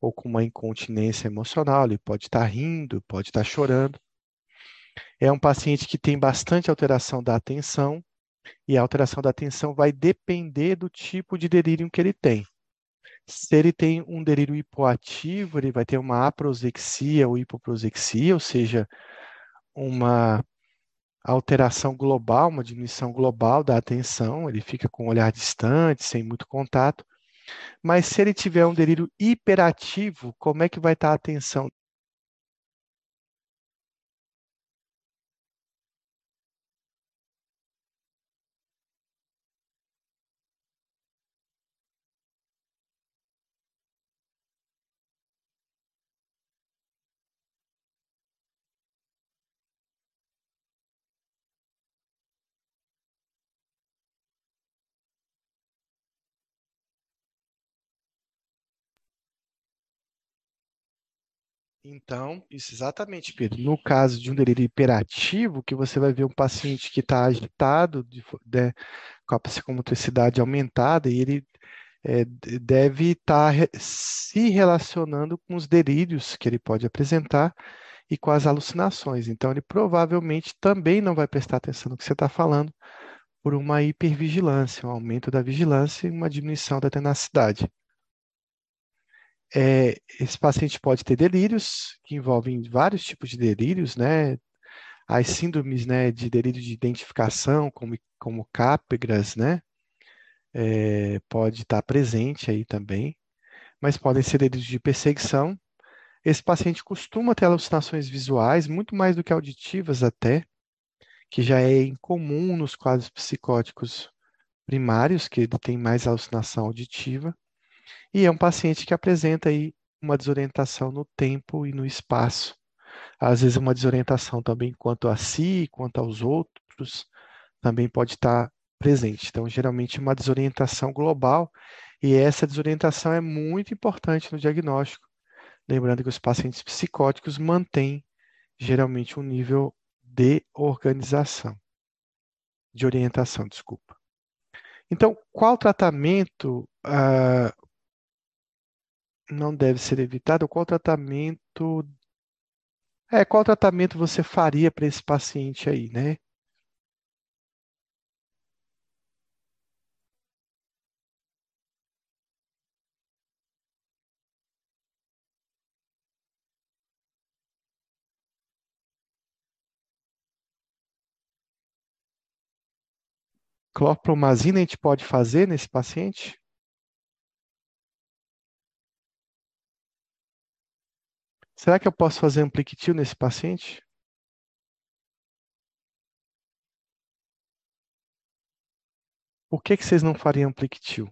ou com uma incontinência emocional, ele pode estar rindo, pode estar chorando. É um paciente que tem bastante alteração da atenção, e a alteração da atenção vai depender do tipo de delírio que ele tem. Se ele tem um delírio hipoativo, ele vai ter uma aprosexia ou hipoprosexia, ou seja, uma alteração global, uma diminuição global da atenção, ele fica com o olhar distante, sem muito contato. Mas se ele tiver um delírio hiperativo, como é que vai estar a atenção Então, isso exatamente, Pedro. No caso de um delírio hiperativo, que você vai ver um paciente que está agitado, de, de, com a psicomotricidade aumentada, e ele é, deve estar tá se relacionando com os delírios que ele pode apresentar e com as alucinações. Então, ele provavelmente também não vai prestar atenção no que você está falando por uma hipervigilância, um aumento da vigilância e uma diminuição da tenacidade. É, esse paciente pode ter delírios, que envolvem vários tipos de delírios, né? As síndromes né, de delírio de identificação, como, como Capgras, né? É, pode estar presente aí também, mas podem ser delírios de perseguição. Esse paciente costuma ter alucinações visuais, muito mais do que auditivas até, que já é incomum nos quadros psicóticos primários, que ele tem mais alucinação auditiva. E é um paciente que apresenta aí uma desorientação no tempo e no espaço. Às vezes uma desorientação também quanto a si, quanto aos outros, também pode estar presente. Então, geralmente uma desorientação global, e essa desorientação é muito importante no diagnóstico. Lembrando que os pacientes psicóticos mantêm geralmente um nível de organização, de orientação, desculpa. Então, qual tratamento uh, não deve ser evitado, qual tratamento é, qual tratamento você faria para esse paciente aí, né? Clorpromazina a gente pode fazer nesse paciente? Será que eu posso fazer ampliquitil nesse paciente? Por que, que vocês não fariam ampliquitil?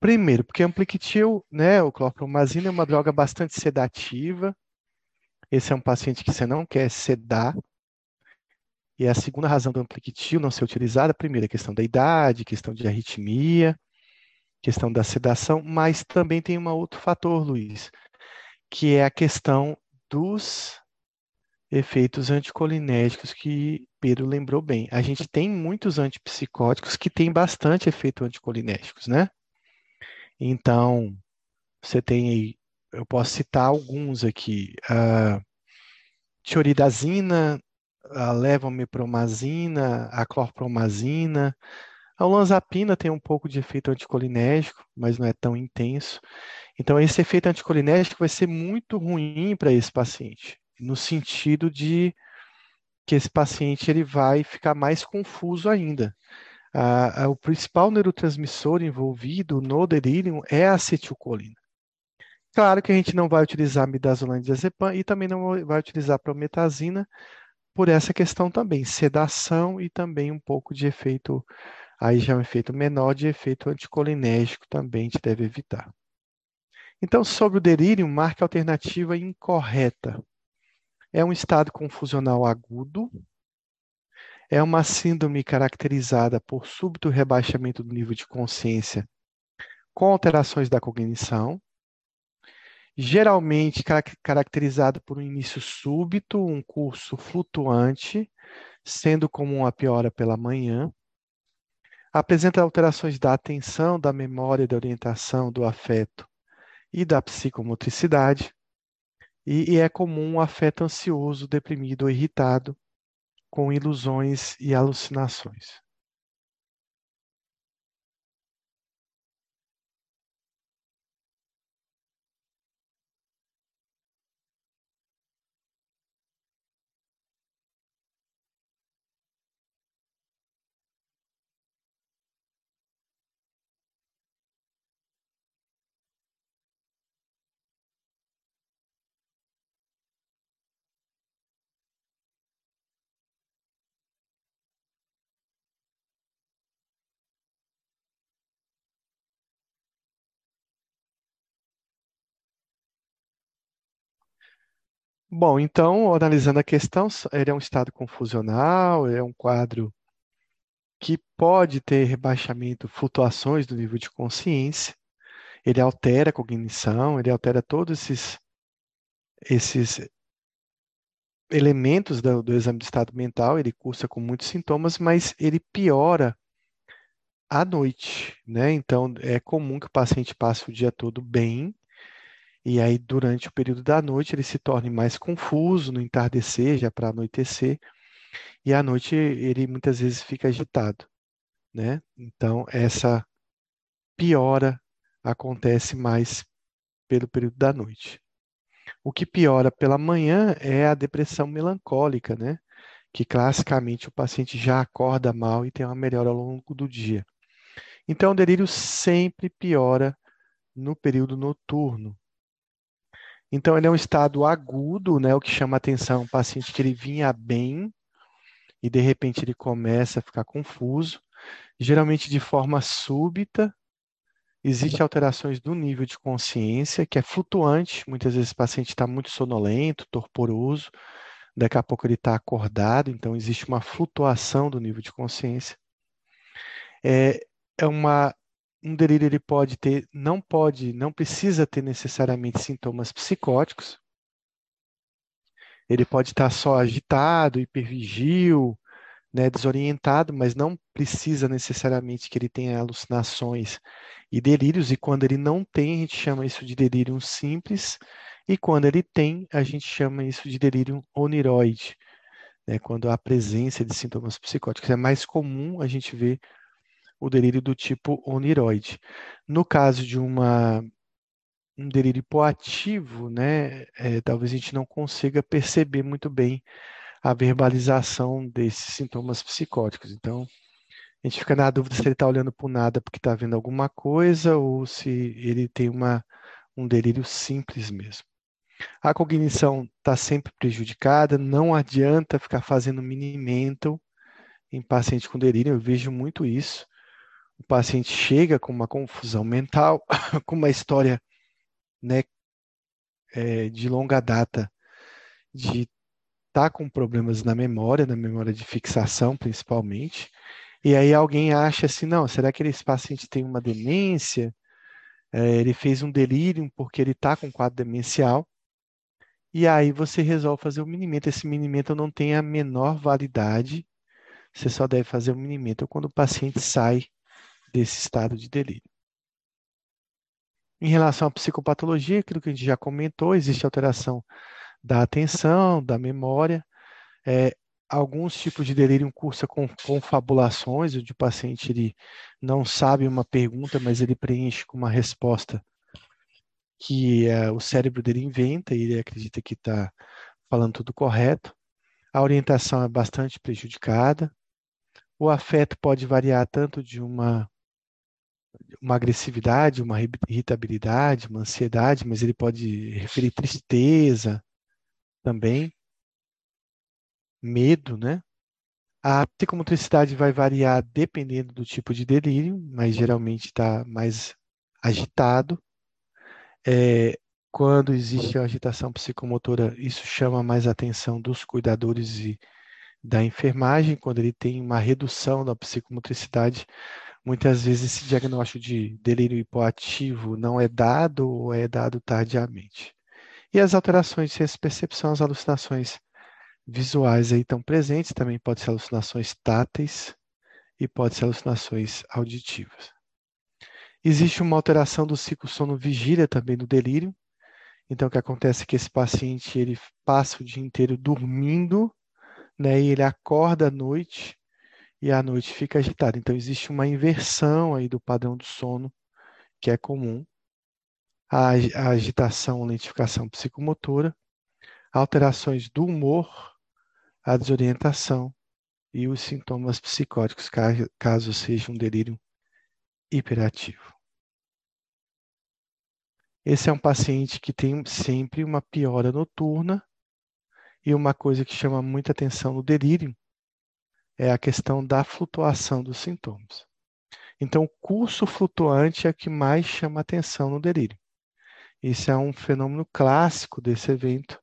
Primeiro, porque ampliquitil, né, o clorpromazina é uma droga bastante sedativa. Esse é um paciente que você não quer sedar. E a segunda razão do ampliquitil não ser utilizada, primeiro, a questão da idade, questão de arritmia, questão da sedação, mas também tem um outro fator, Luiz, que é a questão dos efeitos anticolinérgicos que Pedro lembrou bem. A gente tem muitos antipsicóticos que têm bastante efeito anticolinérgicos, né? Então, você tem aí, eu posso citar alguns aqui, a tioridazina, a levomepromazina, a clorpromazina, A olanzapina tem um pouco de efeito anticolinérgico, mas não é tão intenso. Então, esse efeito anticolinérgico vai ser muito ruim para esse paciente, no sentido de que esse paciente ele vai ficar mais confuso ainda. Ah, o principal neurotransmissor envolvido no delírio é a acetilcolina. Claro que a gente não vai utilizar midazolam e diazepam e também não vai utilizar prometazina por essa questão também, sedação e também um pouco de efeito, aí já é um efeito menor de efeito anticolinérgico também a gente deve evitar. Então, sobre o delírio, marque a alternativa incorreta. É um estado confusional agudo, é uma síndrome caracterizada por súbito rebaixamento do nível de consciência com alterações da cognição, geralmente caracterizado por um início súbito, um curso flutuante, sendo comum a piora pela manhã. Apresenta alterações da atenção, da memória, da orientação, do afeto e da psicomotricidade. E, e é comum o afeto ansioso, deprimido ou irritado, com ilusões e alucinações. Bom, então, analisando a questão, ele é um estado confusional, é um quadro que pode ter rebaixamento, flutuações do nível de consciência, ele altera a cognição, ele altera todos esses, esses elementos do, do exame de estado mental, ele cursa com muitos sintomas, mas ele piora à noite, né? Então, é comum que o paciente passe o dia todo bem, e aí, durante o período da noite, ele se torne mais confuso no entardecer, já para anoitecer, e à noite ele muitas vezes fica agitado, né? Então, essa piora acontece mais pelo período da noite. O que piora pela manhã é a depressão melancólica, né? Que classicamente o paciente já acorda mal e tem uma melhora ao longo do dia. Então, o delírio sempre piora no período noturno. Então, ele é um estado agudo, né, o que chama atenção, um paciente que ele vinha bem e de repente ele começa a ficar confuso, geralmente de forma súbita. Existem alterações do nível de consciência, que é flutuante. Muitas vezes o paciente está muito sonolento, torporoso, daqui a pouco ele está acordado, então existe uma flutuação do nível de consciência. É, é uma um delírio ele pode ter, não pode, não precisa ter necessariamente sintomas psicóticos. Ele pode estar só agitado, hipervigil, né, desorientado, mas não precisa necessariamente que ele tenha alucinações e delírios. E quando ele não tem, a gente chama isso de delírio simples. E quando ele tem, a gente chama isso de delírio oniroide, né, quando há presença de sintomas psicóticos. É mais comum a gente ver o delírio do tipo oniroide. No caso de uma, um delírio hipoativo, né, é, talvez a gente não consiga perceber muito bem a verbalização desses sintomas psicóticos. Então, a gente fica na dúvida se ele está olhando para nada porque está vendo alguma coisa ou se ele tem uma, um delírio simples mesmo. A cognição está sempre prejudicada, não adianta ficar fazendo mini mental em paciente com delírio, eu vejo muito isso o paciente chega com uma confusão mental, com uma história né, é, de longa data de estar tá com problemas na memória, na memória de fixação principalmente, e aí alguém acha assim, não, será que esse paciente tem uma demência? É, ele fez um delírio porque ele está com quadro demencial, e aí você resolve fazer o minimento. Esse minimento não tem a menor validade, você só deve fazer o minimento quando o paciente sai desse estado de delírio. Em relação à psicopatologia, aquilo que a gente já comentou, existe alteração da atenção, da memória. É, alguns tipos de delírio cursa com confabulações, onde o paciente ele não sabe uma pergunta, mas ele preenche com uma resposta que é, o cérebro dele inventa e ele acredita que está falando tudo correto. A orientação é bastante prejudicada. O afeto pode variar tanto de uma uma agressividade, uma irritabilidade, uma ansiedade, mas ele pode referir tristeza também medo, né? A psicomotricidade vai variar dependendo do tipo de delírio, mas geralmente está mais agitado. É, quando existe a agitação psicomotora, isso chama mais a atenção dos cuidadores e da enfermagem. Quando ele tem uma redução da psicomotricidade, muitas vezes esse diagnóstico de delírio hipoativo não é dado ou é dado tardiamente. E as alterações de percepção, as alucinações visuais aí estão presentes, também pode ser alucinações táteis e pode ser alucinações auditivas. Existe uma alteração do ciclo sono-vigília também no delírio. Então, o que acontece é que esse paciente ele passa o dia inteiro dormindo, né, e ele acorda à noite e à noite fica agitado. Então, existe uma inversão aí do padrão do sono que é comum. A agitação, lentificação psicomotora, alterações do humor a desorientação e os sintomas psicóticos, caso seja um delírio hiperativo. Esse é um paciente que tem sempre uma piora noturna e uma coisa que chama muita atenção no delírio é a questão da flutuação dos sintomas. Então, o curso flutuante é o que mais chama atenção no delírio. Isso é um fenômeno clássico desse evento,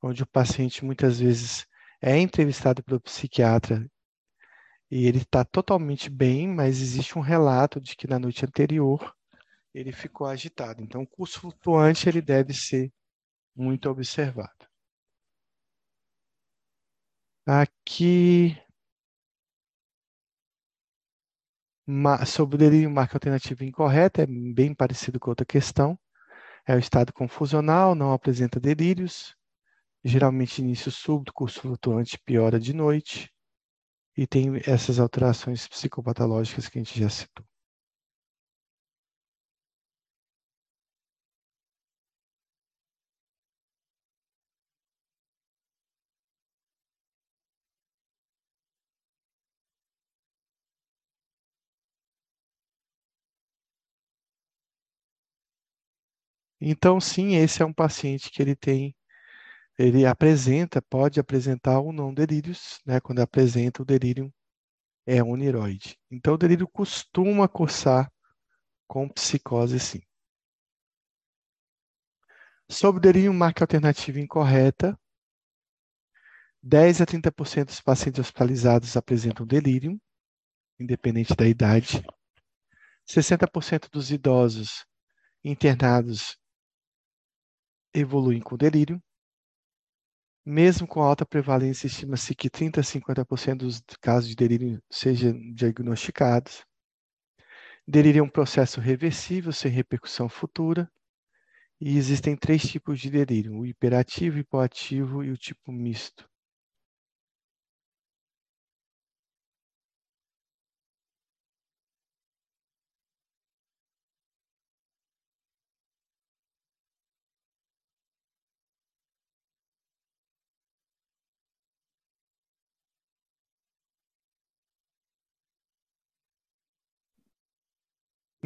onde o paciente muitas vezes é entrevistado pelo psiquiatra e ele está totalmente bem, mas existe um relato de que na noite anterior ele ficou agitado. Então, o curso flutuante ele deve ser muito observado. Aqui sobre o delírio marca alternativa incorreta, é bem parecido com outra questão. É o estado confusional, não apresenta delírios, geralmente início súbito, curso flutuante piora de noite, e tem essas alterações psicopatológicas que a gente já citou. Então, sim, esse é um paciente que ele tem ele apresenta, pode apresentar ou não delírios, né? Quando apresenta o delírio é oniroide. Então, o delírio costuma cursar com psicose, sim. Sobre o delírio, marca alternativa incorreta. 10 a 30% dos pacientes hospitalizados apresentam delírio, independente da idade. 60% dos idosos internados evoluem com delírio. Mesmo com alta prevalência, estima-se que 30 a 50% dos casos de delírio sejam diagnosticados. Delírio é um processo reversível, sem repercussão futura. E existem três tipos de delírio: o hiperativo, hipoativo e o tipo misto.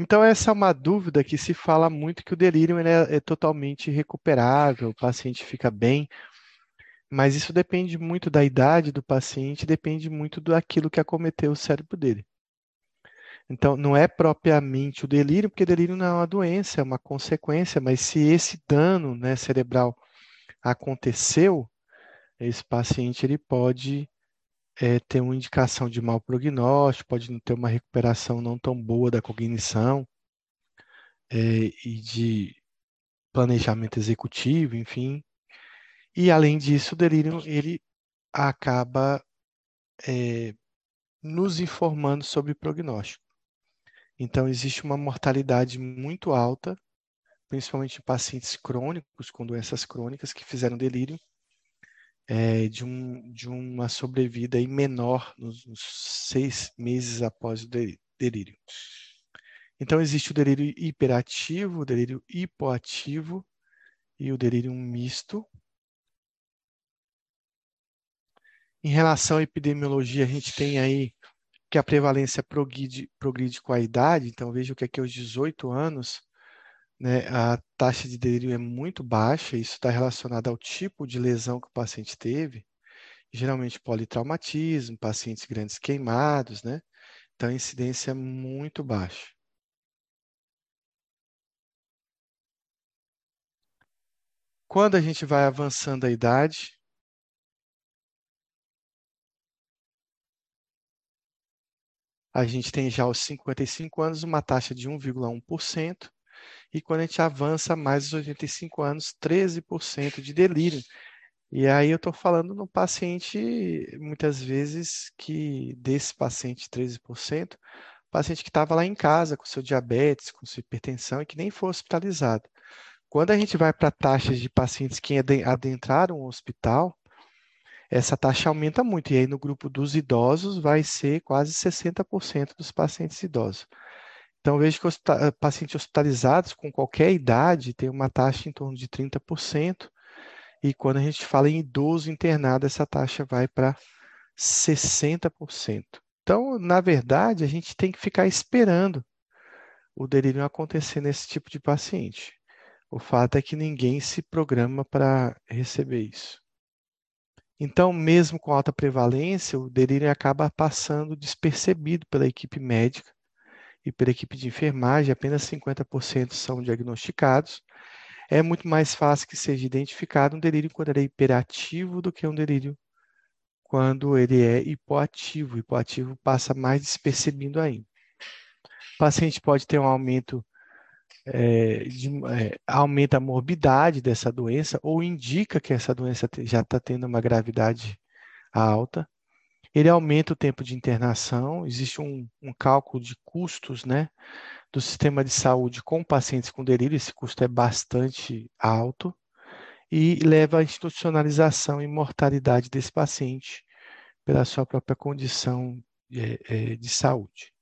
Então, essa é uma dúvida que se fala muito que o delírio é, é totalmente recuperável, o paciente fica bem, mas isso depende muito da idade do paciente, depende muito daquilo que acometeu o cérebro dele. Então, não é propriamente o delírio, porque delírio não é uma doença, é uma consequência, mas se esse dano né, cerebral aconteceu, esse paciente ele pode é, ter uma indicação de mau prognóstico, pode não ter uma recuperação não tão boa da cognição é, e de planejamento executivo, enfim. E além disso, o delírio ele acaba é, nos informando sobre prognóstico. Então, existe uma mortalidade muito alta, principalmente em pacientes crônicos, com doenças crônicas que fizeram delírio, é, de, um, de uma sobrevida aí menor nos, nos seis meses após o delírio. Então, existe o delírio hiperativo, o delírio hipoativo e o delírio misto. Em relação à epidemiologia, a gente tem aí que a prevalência progride, progride com a idade, então veja que aqui aos 18 anos, né, a taxa de delírio é muito baixa, isso está relacionado ao tipo de lesão que o paciente teve, geralmente politraumatismo, pacientes grandes queimados, né? Então a incidência é muito baixa. Quando a gente vai avançando a idade, a gente tem já aos 55 anos uma taxa de 1,1%, e quando a gente avança mais os 85 anos, 13% de delírio. E aí eu estou falando no paciente, muitas vezes, que desse paciente 13%, paciente que estava lá em casa com seu diabetes, com sua hipertensão e que nem foi hospitalizado. Quando a gente vai para taxas de pacientes que adentraram o hospital, essa taxa aumenta muito. E aí, no grupo dos idosos, vai ser quase 60% dos pacientes idosos. Então, vejo que pacientes hospitalizados com qualquer idade têm uma taxa em torno de 30%. E quando a gente fala em idoso internado, essa taxa vai para 60%. Então, na verdade, a gente tem que ficar esperando o delírio acontecer nesse tipo de paciente. O fato é que ninguém se programa para receber isso. Então, mesmo com alta prevalência, o delírio acaba passando despercebido pela equipe médica e pela equipe de enfermagem, apenas 50% são diagnosticados. É muito mais fácil que seja identificado um delírio quando ele é hiperativo do que um delírio quando ele é hipoativo. Hipoativo passa mais despercebido ainda. O paciente pode ter um aumento é, de, é, aumenta a morbidade dessa doença ou indica que essa doença já está tendo uma gravidade alta. Ele aumenta o tempo de internação, existe um, um cálculo de custos né, do sistema de saúde com pacientes com delírio, esse custo é bastante alto, e leva à institucionalização e mortalidade desse paciente pela sua própria condição é, é de saúde.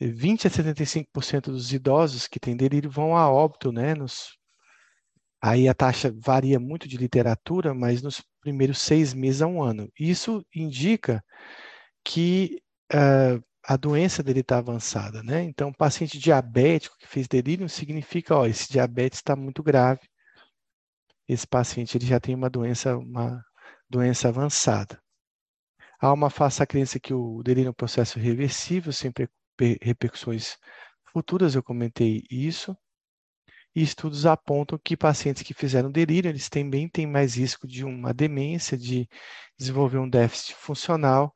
20 a 75% dos idosos que têm delírio vão a óbito, né? Nos... Aí a taxa varia muito de literatura, mas nos primeiros seis meses a um ano. Isso indica que uh, a doença dele está avançada, né? Então, paciente diabético que fez delírio significa, ó, esse diabetes está muito grave. Esse paciente ele já tem uma doença, uma doença avançada. Há uma falsa crença que o delírio é um processo reversível, sempre repercussões futuras, eu comentei isso. E estudos apontam que pacientes que fizeram delírio, eles também têm mais risco de uma demência, de desenvolver um déficit funcional,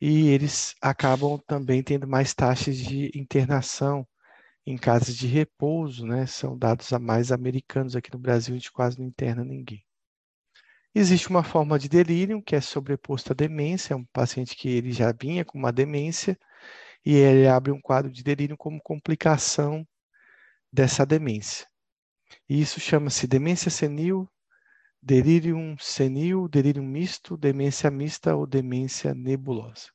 e eles acabam também tendo mais taxas de internação em casas de repouso, né? São dados a mais americanos aqui no Brasil, a gente quase não interna ninguém. Existe uma forma de delírio que é sobreposto à demência, é um paciente que ele já vinha com uma demência, e ele abre um quadro de delírio como complicação dessa demência. E isso chama-se demência senil, delírio senil, delírio misto, demência mista ou demência nebulosa.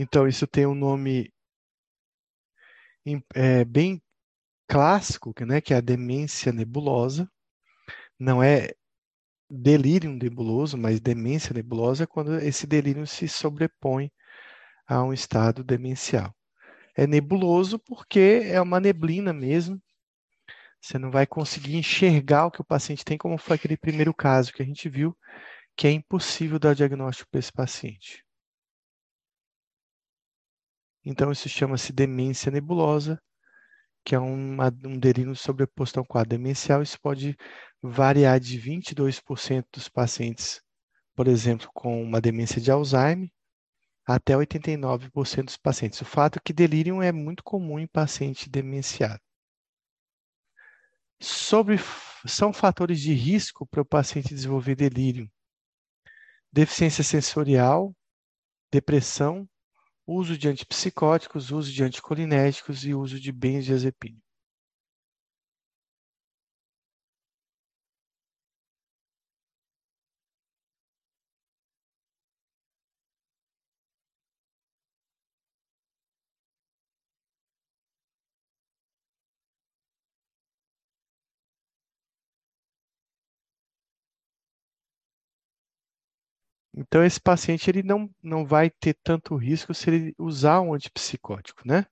Então, isso tem um nome é, bem clássico, né, que é a demência nebulosa. Não é delírio nebuloso, mas demência nebulosa é quando esse delírio se sobrepõe a um estado demencial. É nebuloso porque é uma neblina mesmo. Você não vai conseguir enxergar o que o paciente tem, como foi aquele primeiro caso que a gente viu, que é impossível dar diagnóstico para esse paciente. Então, isso chama-se demência nebulosa, que é um delírio sobreposto a um quadro demencial. Isso pode variar de 22% dos pacientes, por exemplo, com uma demência de Alzheimer, até 89% dos pacientes. O fato é que delírio é muito comum em paciente demenciado. Sobre são fatores de risco para o paciente desenvolver delírio. Deficiência sensorial, depressão, uso de antipsicóticos, uso de anticolinérgicos e uso de benzodiazepínicos. Então, esse paciente ele não, não vai ter tanto risco se ele usar um antipsicótico, né?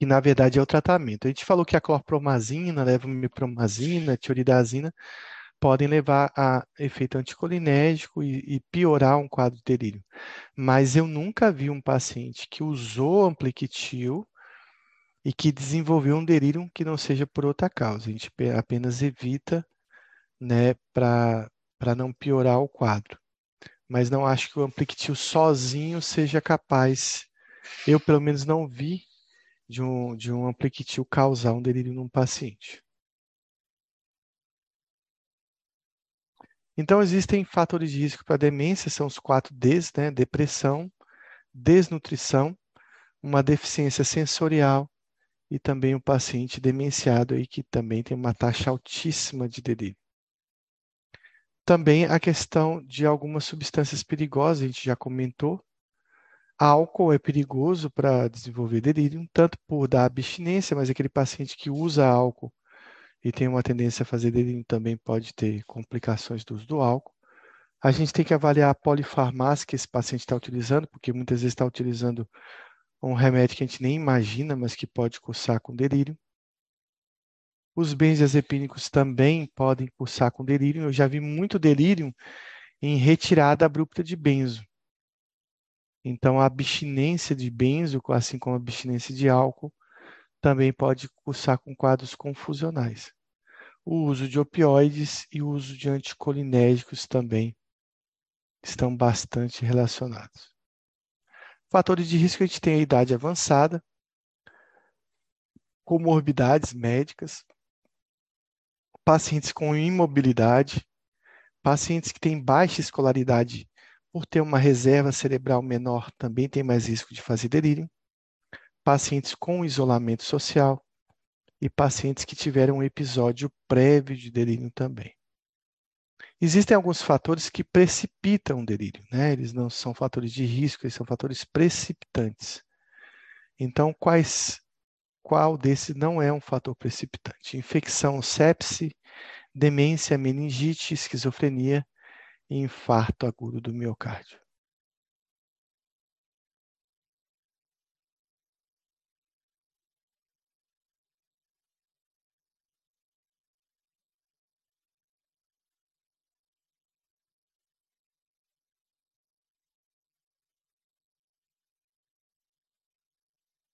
Que na verdade é o tratamento. A gente falou que a clorpromazina, levomipromazina, tioridazina podem levar a efeito anticolinérgico e, e piorar um quadro de delírio. Mas eu nunca vi um paciente que usou ampliquitil e que desenvolveu um delírio que não seja por outra causa. A gente apenas evita, né, para para não piorar o quadro. Mas não acho que o Ampliquitil sozinho seja capaz, eu pelo menos não vi, de um, de um Ampliquitil causar um delírio num paciente. Então, existem fatores de risco para demência, são os quatro Ds, né? Depressão, desnutrição, uma deficiência sensorial e também o um paciente demenciado aí que também tem uma taxa altíssima de delírio. Também a questão de algumas substâncias perigosas, a gente já comentou. Álcool é perigoso para desenvolver delírio, tanto por dar abstinência, mas aquele paciente que usa álcool e tem uma tendência a fazer delírio também pode ter complicações do uso do álcool. A gente tem que avaliar a polifarmácia que esse paciente está utilizando, porque muitas vezes está utilizando um remédio que a gente nem imagina, mas que pode cursar com delírio. Os benzodiazepínicos também podem cursar com delírio. Eu já vi muito delírio em retirada abrupta de benzo. Então, a abstinência de benzo, assim como a abstinência de álcool, também pode cursar com quadros confusionais. O uso de opioides e o uso de anticolinérgicos também estão bastante relacionados. Fatores de risco, a gente tem a idade avançada, comorbidades médicas, pacientes com imobilidade, pacientes que têm baixa escolaridade por ter uma reserva cerebral menor também tem mais risco de fazer delírio, pacientes com isolamento social e pacientes que tiveram um episódio prévio de delírio também. Existem alguns fatores que precipitam o delírio, né? Eles não são fatores de risco, eles são fatores precipitantes. Então, quais qual desses não é um fator precipitante? Infecção, sepse, demência, meningite, esquizofrenia e infarto agudo do miocárdio.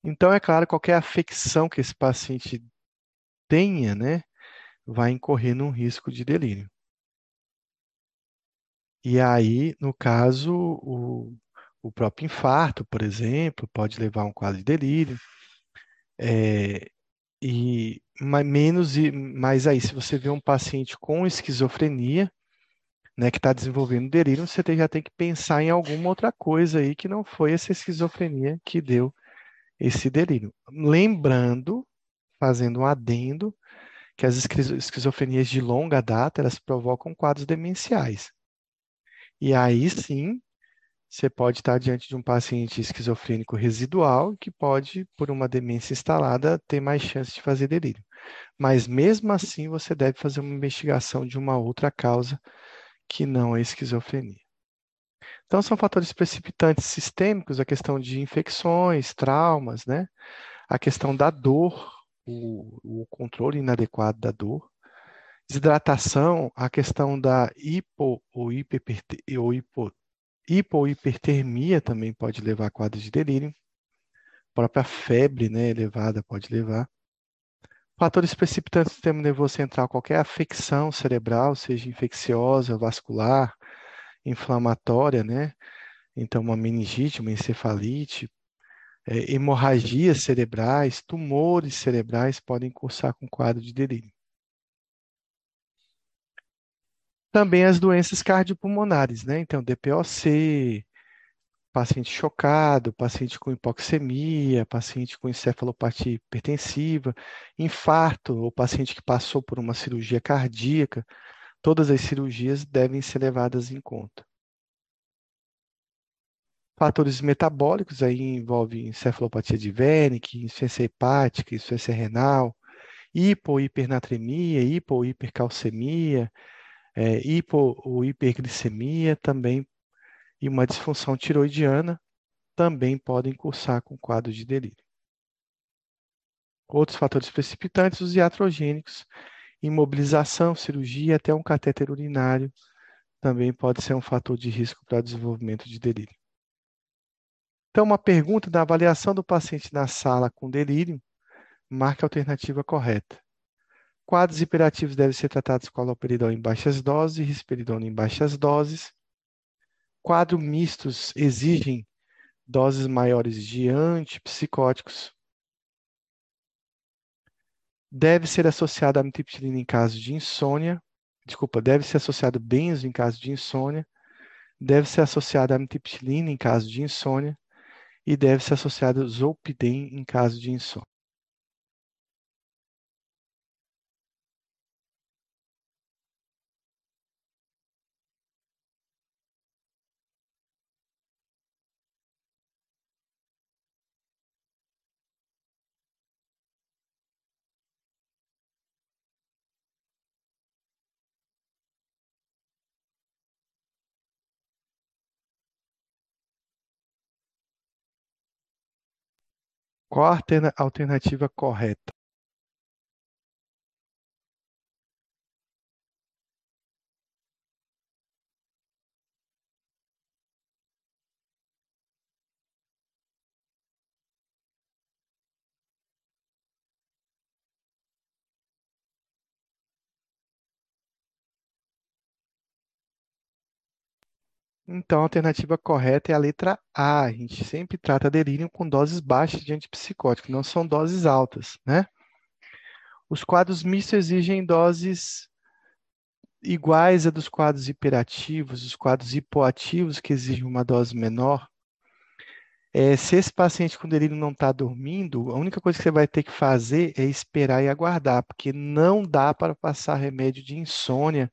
Então, é claro, qualquer afecção que esse paciente tenha, né, vai incorrer num risco de delírio. E aí, no caso, o, o próprio infarto, por exemplo, pode levar a um quadro de delírio. É, e mas menos e mais aí, se você vê um paciente com esquizofrenia, né, que está desenvolvendo delírio, você já tem que pensar em alguma outra coisa aí que não foi essa esquizofrenia que deu esse delírio. Lembrando, fazendo um adendo, que as esquizofrenias de longa data, elas provocam quadros demenciais. E aí sim, você pode estar diante de um paciente esquizofrênico residual que pode, por uma demência instalada, ter mais chance de fazer delírio. Mas mesmo assim, você deve fazer uma investigação de uma outra causa que não a esquizofrenia. Então, são fatores precipitantes sistêmicos, a questão de infecções, traumas, né? A questão da dor, o, o controle inadequado da dor. Desidratação, a questão da hipo ou, ou hipo, hipo hipertermia também pode levar a quadros de delírio. A própria febre né, elevada pode levar. Fatores precipitantes do sistema nervoso central, qualquer afecção cerebral, seja infecciosa, vascular, inflamatória, né? Então, uma meningite, uma encefalite, é, hemorragias cerebrais, tumores cerebrais podem cursar com quadro de delírio. Também as doenças cardiopulmonares, né? Então, DPOC, paciente chocado, paciente com hipoxemia, paciente com encefalopatia hipertensiva, infarto, ou paciente que passou por uma cirurgia cardíaca, todas as cirurgias devem ser levadas em conta. Fatores metabólicos aí envolve encefalopatia de Wernicke, insuficiência hepática, insuficiência renal, hipo hipernatremia, hipo hipercalcemia, é, hipo ou hiperglicemia também e uma disfunção tiroidiana também podem cursar com quadro de delírio. Outros fatores precipitantes, os iatrogênicos, imobilização, cirurgia, até um catéter urinário também pode ser um fator de risco para desenvolvimento de delírio. Então, uma pergunta da avaliação do paciente na sala com delírio, marque a alternativa correta. Quadros hiperativos devem ser tratados com haloperidol em baixas doses risperidona em baixas doses. Quadros mistos exigem doses maiores de antipsicóticos. Deve ser associado a amitriptilina em caso de insônia. Desculpa, deve ser associado benzo em caso de insônia. Deve ser associado a amitriptilina em caso de insônia. E deve ser associado zolpidem em caso de insônia. Qual a alternativa correta? Então, a alternativa correta é a letra A. A gente sempre trata delírio com doses baixas de antipsicótico, não são doses altas, né? Os quadros mistos exigem doses iguais a dos quadros hiperativos, os quadros hipoativos que exigem uma dose menor. É, se esse paciente com delírio não está dormindo, a única coisa que você vai ter que fazer é esperar e aguardar, porque não dá para passar remédio de insônia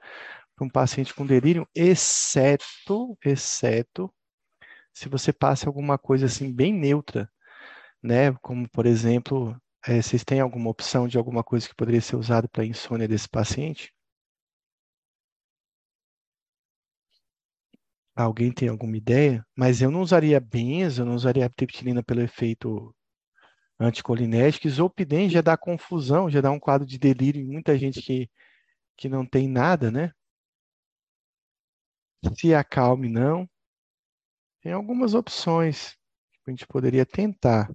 para um paciente com delírio, exceto, exceto se você passa alguma coisa assim bem neutra, né? Como, por exemplo, é, vocês têm alguma opção de alguma coisa que poderia ser usada para a insônia desse paciente? Alguém tem alguma ideia? Mas eu não usaria benzo, eu não usaria triptilina pelo efeito anticolinético. Zolpidem já dá confusão, já dá um quadro de delírio em muita gente que, que não tem nada, né? Se acalme, não. Tem algumas opções que a gente poderia tentar.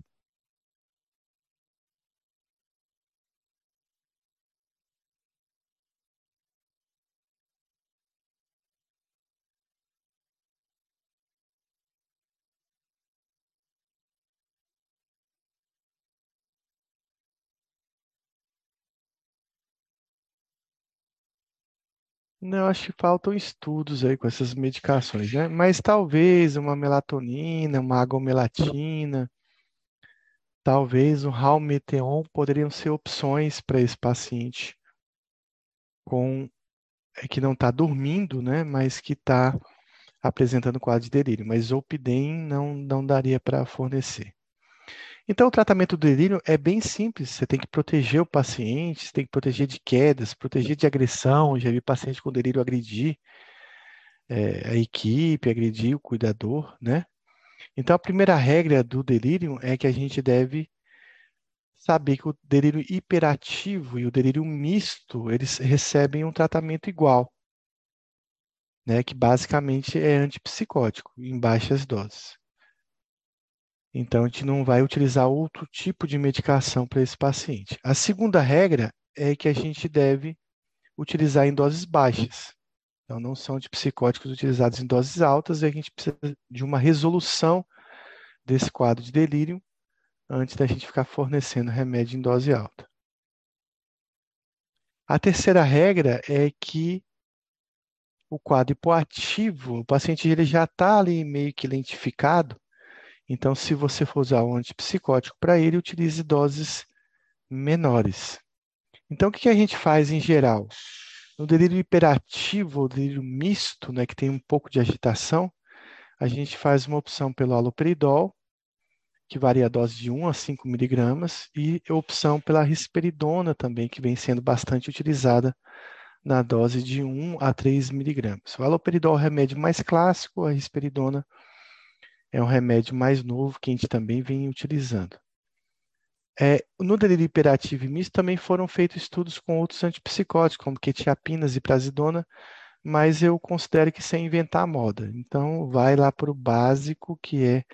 Não, acho que faltam estudos aí com essas medicações, né? Mas talvez uma melatonina, uma agomelatina, talvez um Halmeteon poderiam ser opções para esse paciente com é, que não está dormindo, né? Mas que está apresentando quadro de delírio. Mas Zolpidem não, não daria para fornecer. Então, o tratamento do delírio é bem simples. Você tem que proteger o paciente, você tem que proteger de quedas, proteger de agressão. Já vi paciente com delírio agredir é, a equipe, agredir o cuidador, né? Então, a primeira regra do delírio é que a gente deve saber que o delírio hiperativo e o delírio misto, eles recebem um tratamento igual, né? Que basicamente é antipsicótico, em baixas doses. Então, a gente não vai utilizar outro tipo de medicação para esse paciente. A segunda regra é que a gente deve utilizar em doses baixas. Então, não são antipsicóticos utilizados em doses altas e a gente precisa de uma resolução desse quadro de delírio antes da gente ficar fornecendo remédio em dose alta. A terceira regra é que o quadro hipoativo, o paciente ele já está ali meio que lentificado, então se você for usar um antipsicótico para ele, utilize doses menores. Então o que a gente faz em geral? No delírio hiperativo ou delírio misto, né, que tem um pouco de agitação, a gente faz uma opção pelo haloperidol, que varia a dose de 1 a 5 miligramas, e opção pela risperidona também, que vem sendo bastante utilizada na dose de 1 a 3 miligramas. O haloperidol é o remédio mais clássico, a risperidona é um remédio mais novo que a gente também vem utilizando. É, no delírio hiperativo e misto também foram feitos estudos com outros antipsicóticos, como quetiapinas e prazidona, mas eu considero que sem inventar moda. Então, vai lá para o básico, que é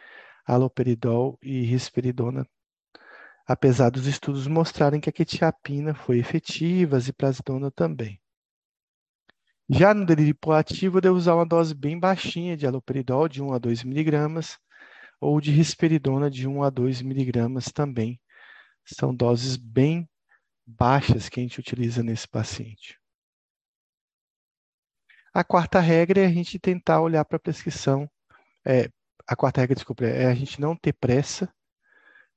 haloperidol e risperidona, apesar dos estudos mostrarem que a quetiapina foi efetiva, a ziprasidona também. Já no delírio hipoativo, eu devo usar uma dose bem baixinha de haloperidol, de 1 a 2 miligramas, ou de risperidona, de 1 a 2 miligramas também. São doses bem baixas que a gente utiliza nesse paciente. A quarta regra é a gente tentar olhar para a prescrição, é, a quarta regra, desculpa, é a gente não ter pressa.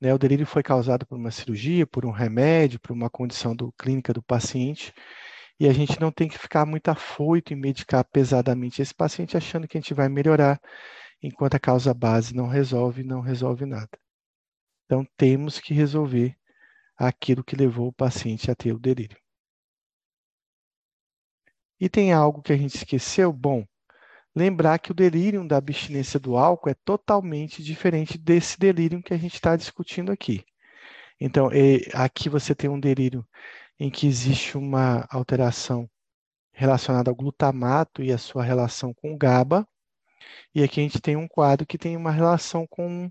Né? O delírio foi causado por uma cirurgia, por um remédio, por uma condição do, clínica do paciente, e a gente não tem que ficar muito afoito em medicar pesadamente esse paciente achando que a gente vai melhorar, enquanto a causa base não resolve, não resolve nada. Então, temos que resolver aquilo que levou o paciente a ter o delírio. E tem algo que a gente esqueceu? Bom, lembrar que o delírio da abstinência do álcool é totalmente diferente desse delírio que a gente está discutindo aqui. Então, aqui você tem um delírio em que existe uma alteração relacionada ao glutamato e a sua relação com o GABA, e aqui a gente tem um quadro que tem uma relação com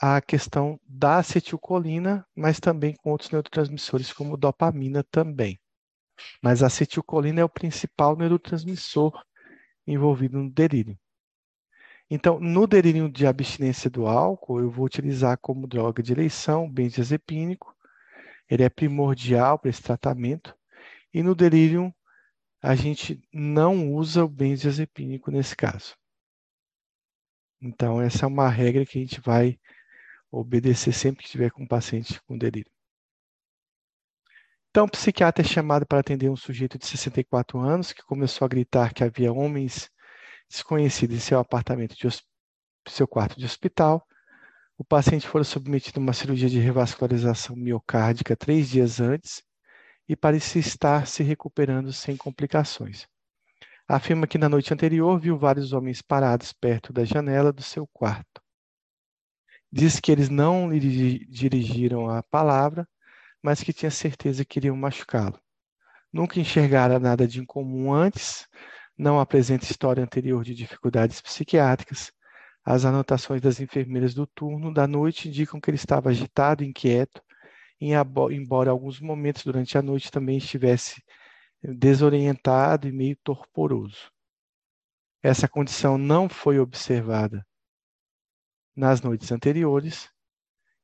a questão da acetilcolina, mas também com outros neurotransmissores, como dopamina também. Mas a acetilcolina é o principal neurotransmissor envolvido no delírio. Então, no delírio de abstinência do álcool, eu vou utilizar como droga de eleição benzodiazepínico. Ele é primordial para esse tratamento. E no delírio, a gente não usa o benzodiazepínico nesse caso. Então, essa é uma regra que a gente vai obedecer sempre que estiver com um paciente com delírio. Então, o psiquiatra é chamado para atender um sujeito de 64 anos que começou a gritar que havia homens desconhecidos em seu apartamento, de seu quarto de hospital. O paciente foi submetido a uma cirurgia de revascularização miocárdica três dias antes e parecia estar se recuperando sem complicações. Afirma que na noite anterior viu vários homens parados perto da janela do seu quarto. Diz que eles não lhe dirigiram a palavra, mas que tinha certeza que iriam machucá-lo. Nunca enxergara nada de incomum antes, não apresenta história anterior de dificuldades psiquiátricas. As anotações das enfermeiras do turno da noite indicam que ele estava agitado, inquieto, embora alguns momentos durante a noite também estivesse desorientado e meio torporoso. Essa condição não foi observada nas noites anteriores,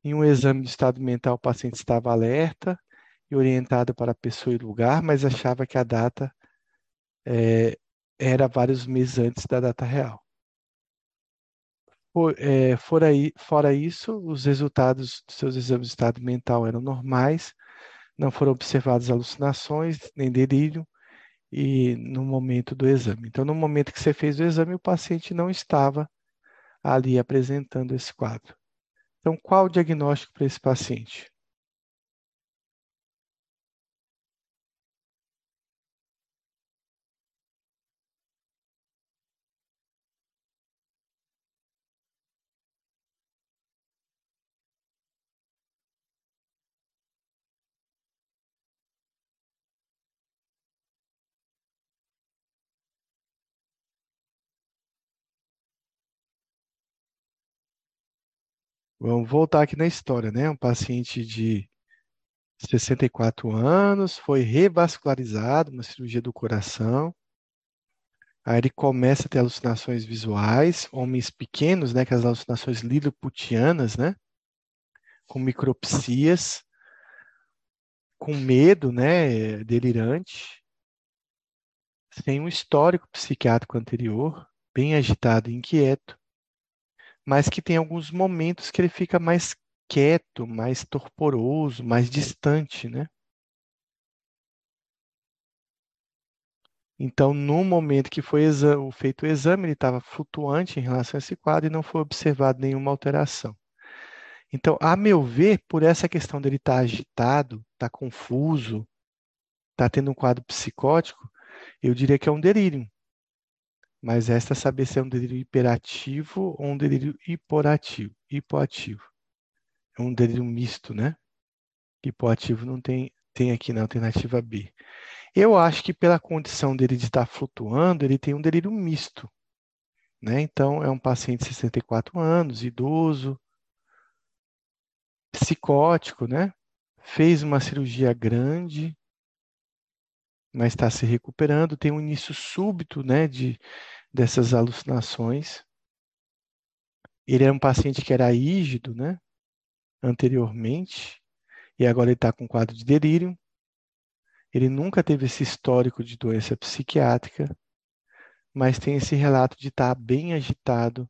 em um exame de estado mental, o paciente estava alerta e orientado para a pessoa e lugar, mas achava que a data é, era vários meses antes da data real. É, fora, fora isso, os resultados dos seus exames de estado mental eram normais, não foram observadas alucinações nem delírio e no momento do exame. Então, no momento que você fez o exame, o paciente não estava ali apresentando esse quadro. Então, qual o diagnóstico para esse paciente? Vamos voltar aqui na história, né? Um paciente de 64 anos foi revascularizado, uma cirurgia do coração. Aí ele começa a ter alucinações visuais, homens pequenos, né, que as alucinações liliputianas, né, com micropsias, com medo, né, delirante, sem um histórico psiquiátrico anterior, bem agitado e inquieto, mas que tem alguns momentos que ele fica mais quieto, mais torporoso, mais distante, né? Então, no momento que foi feito o exame, ele estava flutuante em relação a esse quadro e não foi observado nenhuma alteração. Então, a meu ver, por essa questão dele estar tá agitado, estar tá confuso, estar tá tendo um quadro psicótico, eu diria que é um delírio. Mas resta saber se é um delírio hiperativo ou um delírio hiporativo, hipoativo. É um delírio misto, né? Hipoativo não tem, tem aqui na alternativa B. Eu acho que pela condição dele de estar flutuando, ele tem um delírio misto. Né? Então, é um paciente de 64 anos, idoso, psicótico, né? Fez uma cirurgia grande, mas está se recuperando, tem um início súbito, né, de dessas alucinações. Ele era um paciente que era rígido, né, anteriormente, e agora ele está com quadro de delírio. Ele nunca teve esse histórico de doença psiquiátrica, mas tem esse relato de estar bem agitado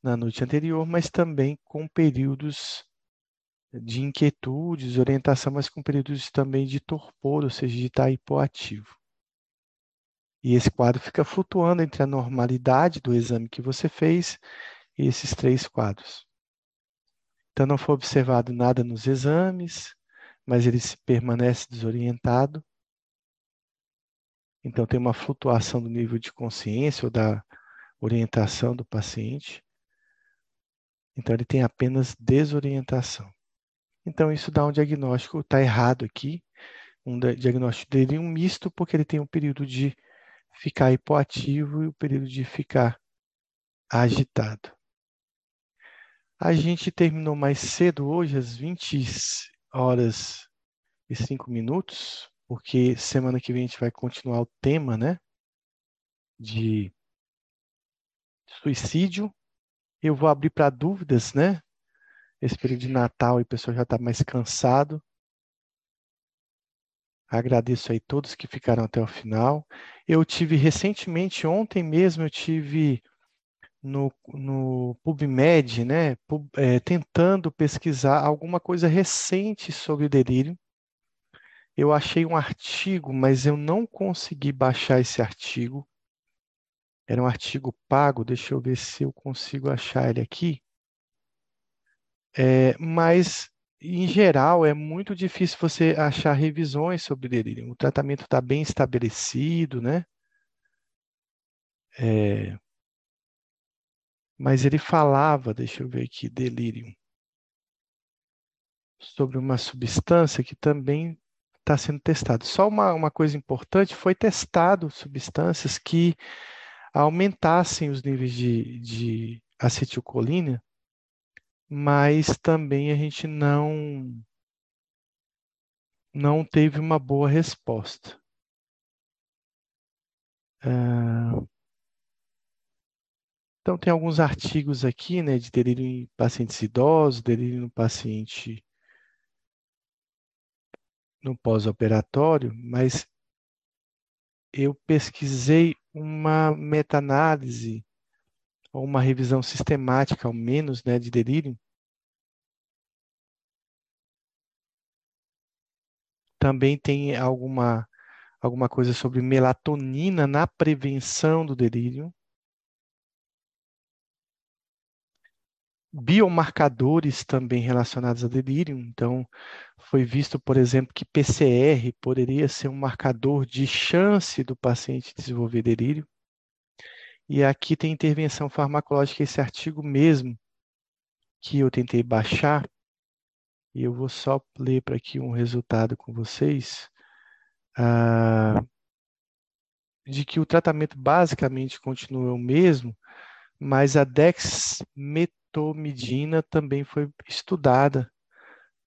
na noite anterior, mas também com períodos de inquietude, desorientação, mas com períodos também de torpor, ou seja, de estar hipoativo. E esse quadro fica flutuando entre a normalidade do exame que você fez e esses três quadros. Então, não foi observado nada nos exames, mas ele permanece desorientado. Então, tem uma flutuação do nível de consciência ou da orientação do paciente. Então, ele tem apenas desorientação. Então, isso dá um diagnóstico, está errado aqui, um diagnóstico dele um misto, porque ele tem um período de ficar hipoativo e o um período de ficar agitado. A gente terminou mais cedo hoje, às 20 horas e 5 minutos, porque semana que vem a gente vai continuar o tema, né? De suicídio. Eu vou abrir para dúvidas, né? Esse período de Natal e o pessoal já está mais cansado. Agradeço aí todos que ficaram até o final. Eu tive recentemente, ontem mesmo, eu tive no, no PubMed, né, pub, é, tentando pesquisar alguma coisa recente sobre delírio. Eu achei um artigo, mas eu não consegui baixar esse artigo. Era um artigo pago, deixa eu ver se eu consigo achar ele aqui. É, mas, em geral, é muito difícil você achar revisões sobre delírio. O tratamento está bem estabelecido, né? É, mas ele falava, deixa eu ver aqui, delírio, sobre uma substância que também está sendo testada. Só uma, uma coisa importante, foi testado substâncias que aumentassem os níveis de, de acetilcolina, mas também a gente não não teve uma boa resposta. Uh, então, tem alguns artigos aqui, né, de delírio em pacientes idosos, delírio no paciente no pós-operatório, mas eu pesquisei uma meta-análise ou uma revisão sistemática, ao menos, né, de delírio. Também tem alguma, alguma coisa sobre melatonina na prevenção do delírio. biomarcadores também relacionados a delírio. Então, foi visto, por exemplo, que PCR poderia ser um marcador de chance do paciente desenvolver delírio. E aqui tem intervenção farmacológica, esse artigo mesmo que eu tentei baixar. E eu vou só ler para aqui um resultado com vocês. Ah, de que o tratamento basicamente continua o mesmo, mas a dexmedetomidina metomidina também foi estudada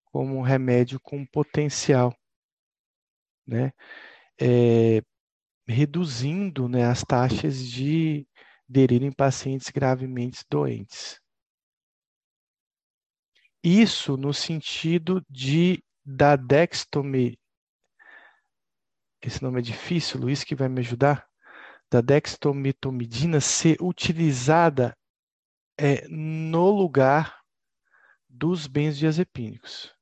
como um remédio com potencial, né? É, reduzindo né, as taxas de delírio em pacientes gravemente doentes. Isso no sentido de da dextome. Esse nome é difícil, Luiz que vai me ajudar. Da dextometomidina ser utilizada é, no lugar dos benzodiazepínicos.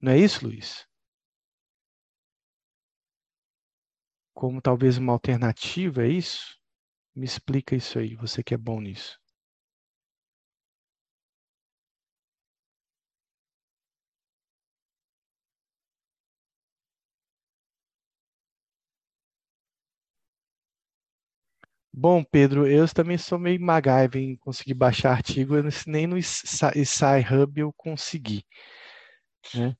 Não é isso, Luiz? Como talvez uma alternativa, é isso? Me explica isso aí, você que é bom nisso. Bom, Pedro, eu também sou meio MacGyver em conseguir baixar artigo, nem no SciHub eu consegui. Né?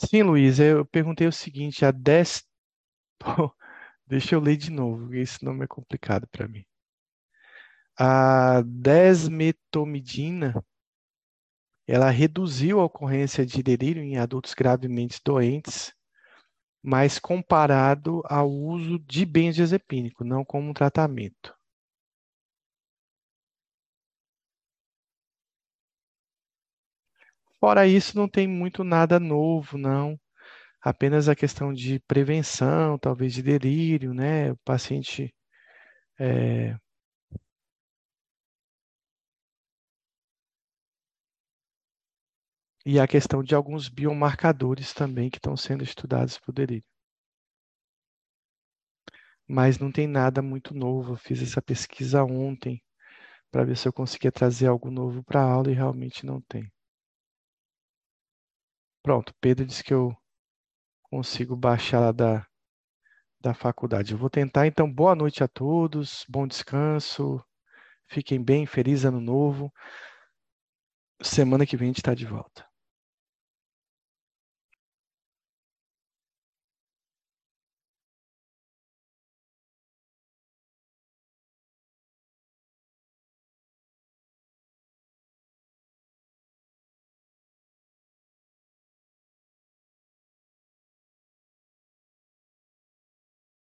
Sim, Luiz, eu perguntei o seguinte, a 10... Deixa eu ler de novo, esse nome é complicado para mim. A desmetomidina, ela reduziu a ocorrência de delírio em adultos gravemente doentes, mas comparado ao uso de benzodiazepínico, não como um tratamento. Fora isso, não tem muito nada novo, não. Apenas a questão de prevenção, talvez de delírio, né? O paciente é, e a questão de alguns biomarcadores também que estão sendo estudados para o delírio. Mas não tem nada muito novo. Eu fiz essa pesquisa ontem para ver se eu conseguia trazer algo novo para a aula e realmente não tem. Pronto, Pedro disse que eu consigo baixar lá da, da faculdade. Eu vou tentar, então, boa noite a todos, bom descanso, fiquem bem, feliz ano novo. Semana que vem a gente está de volta.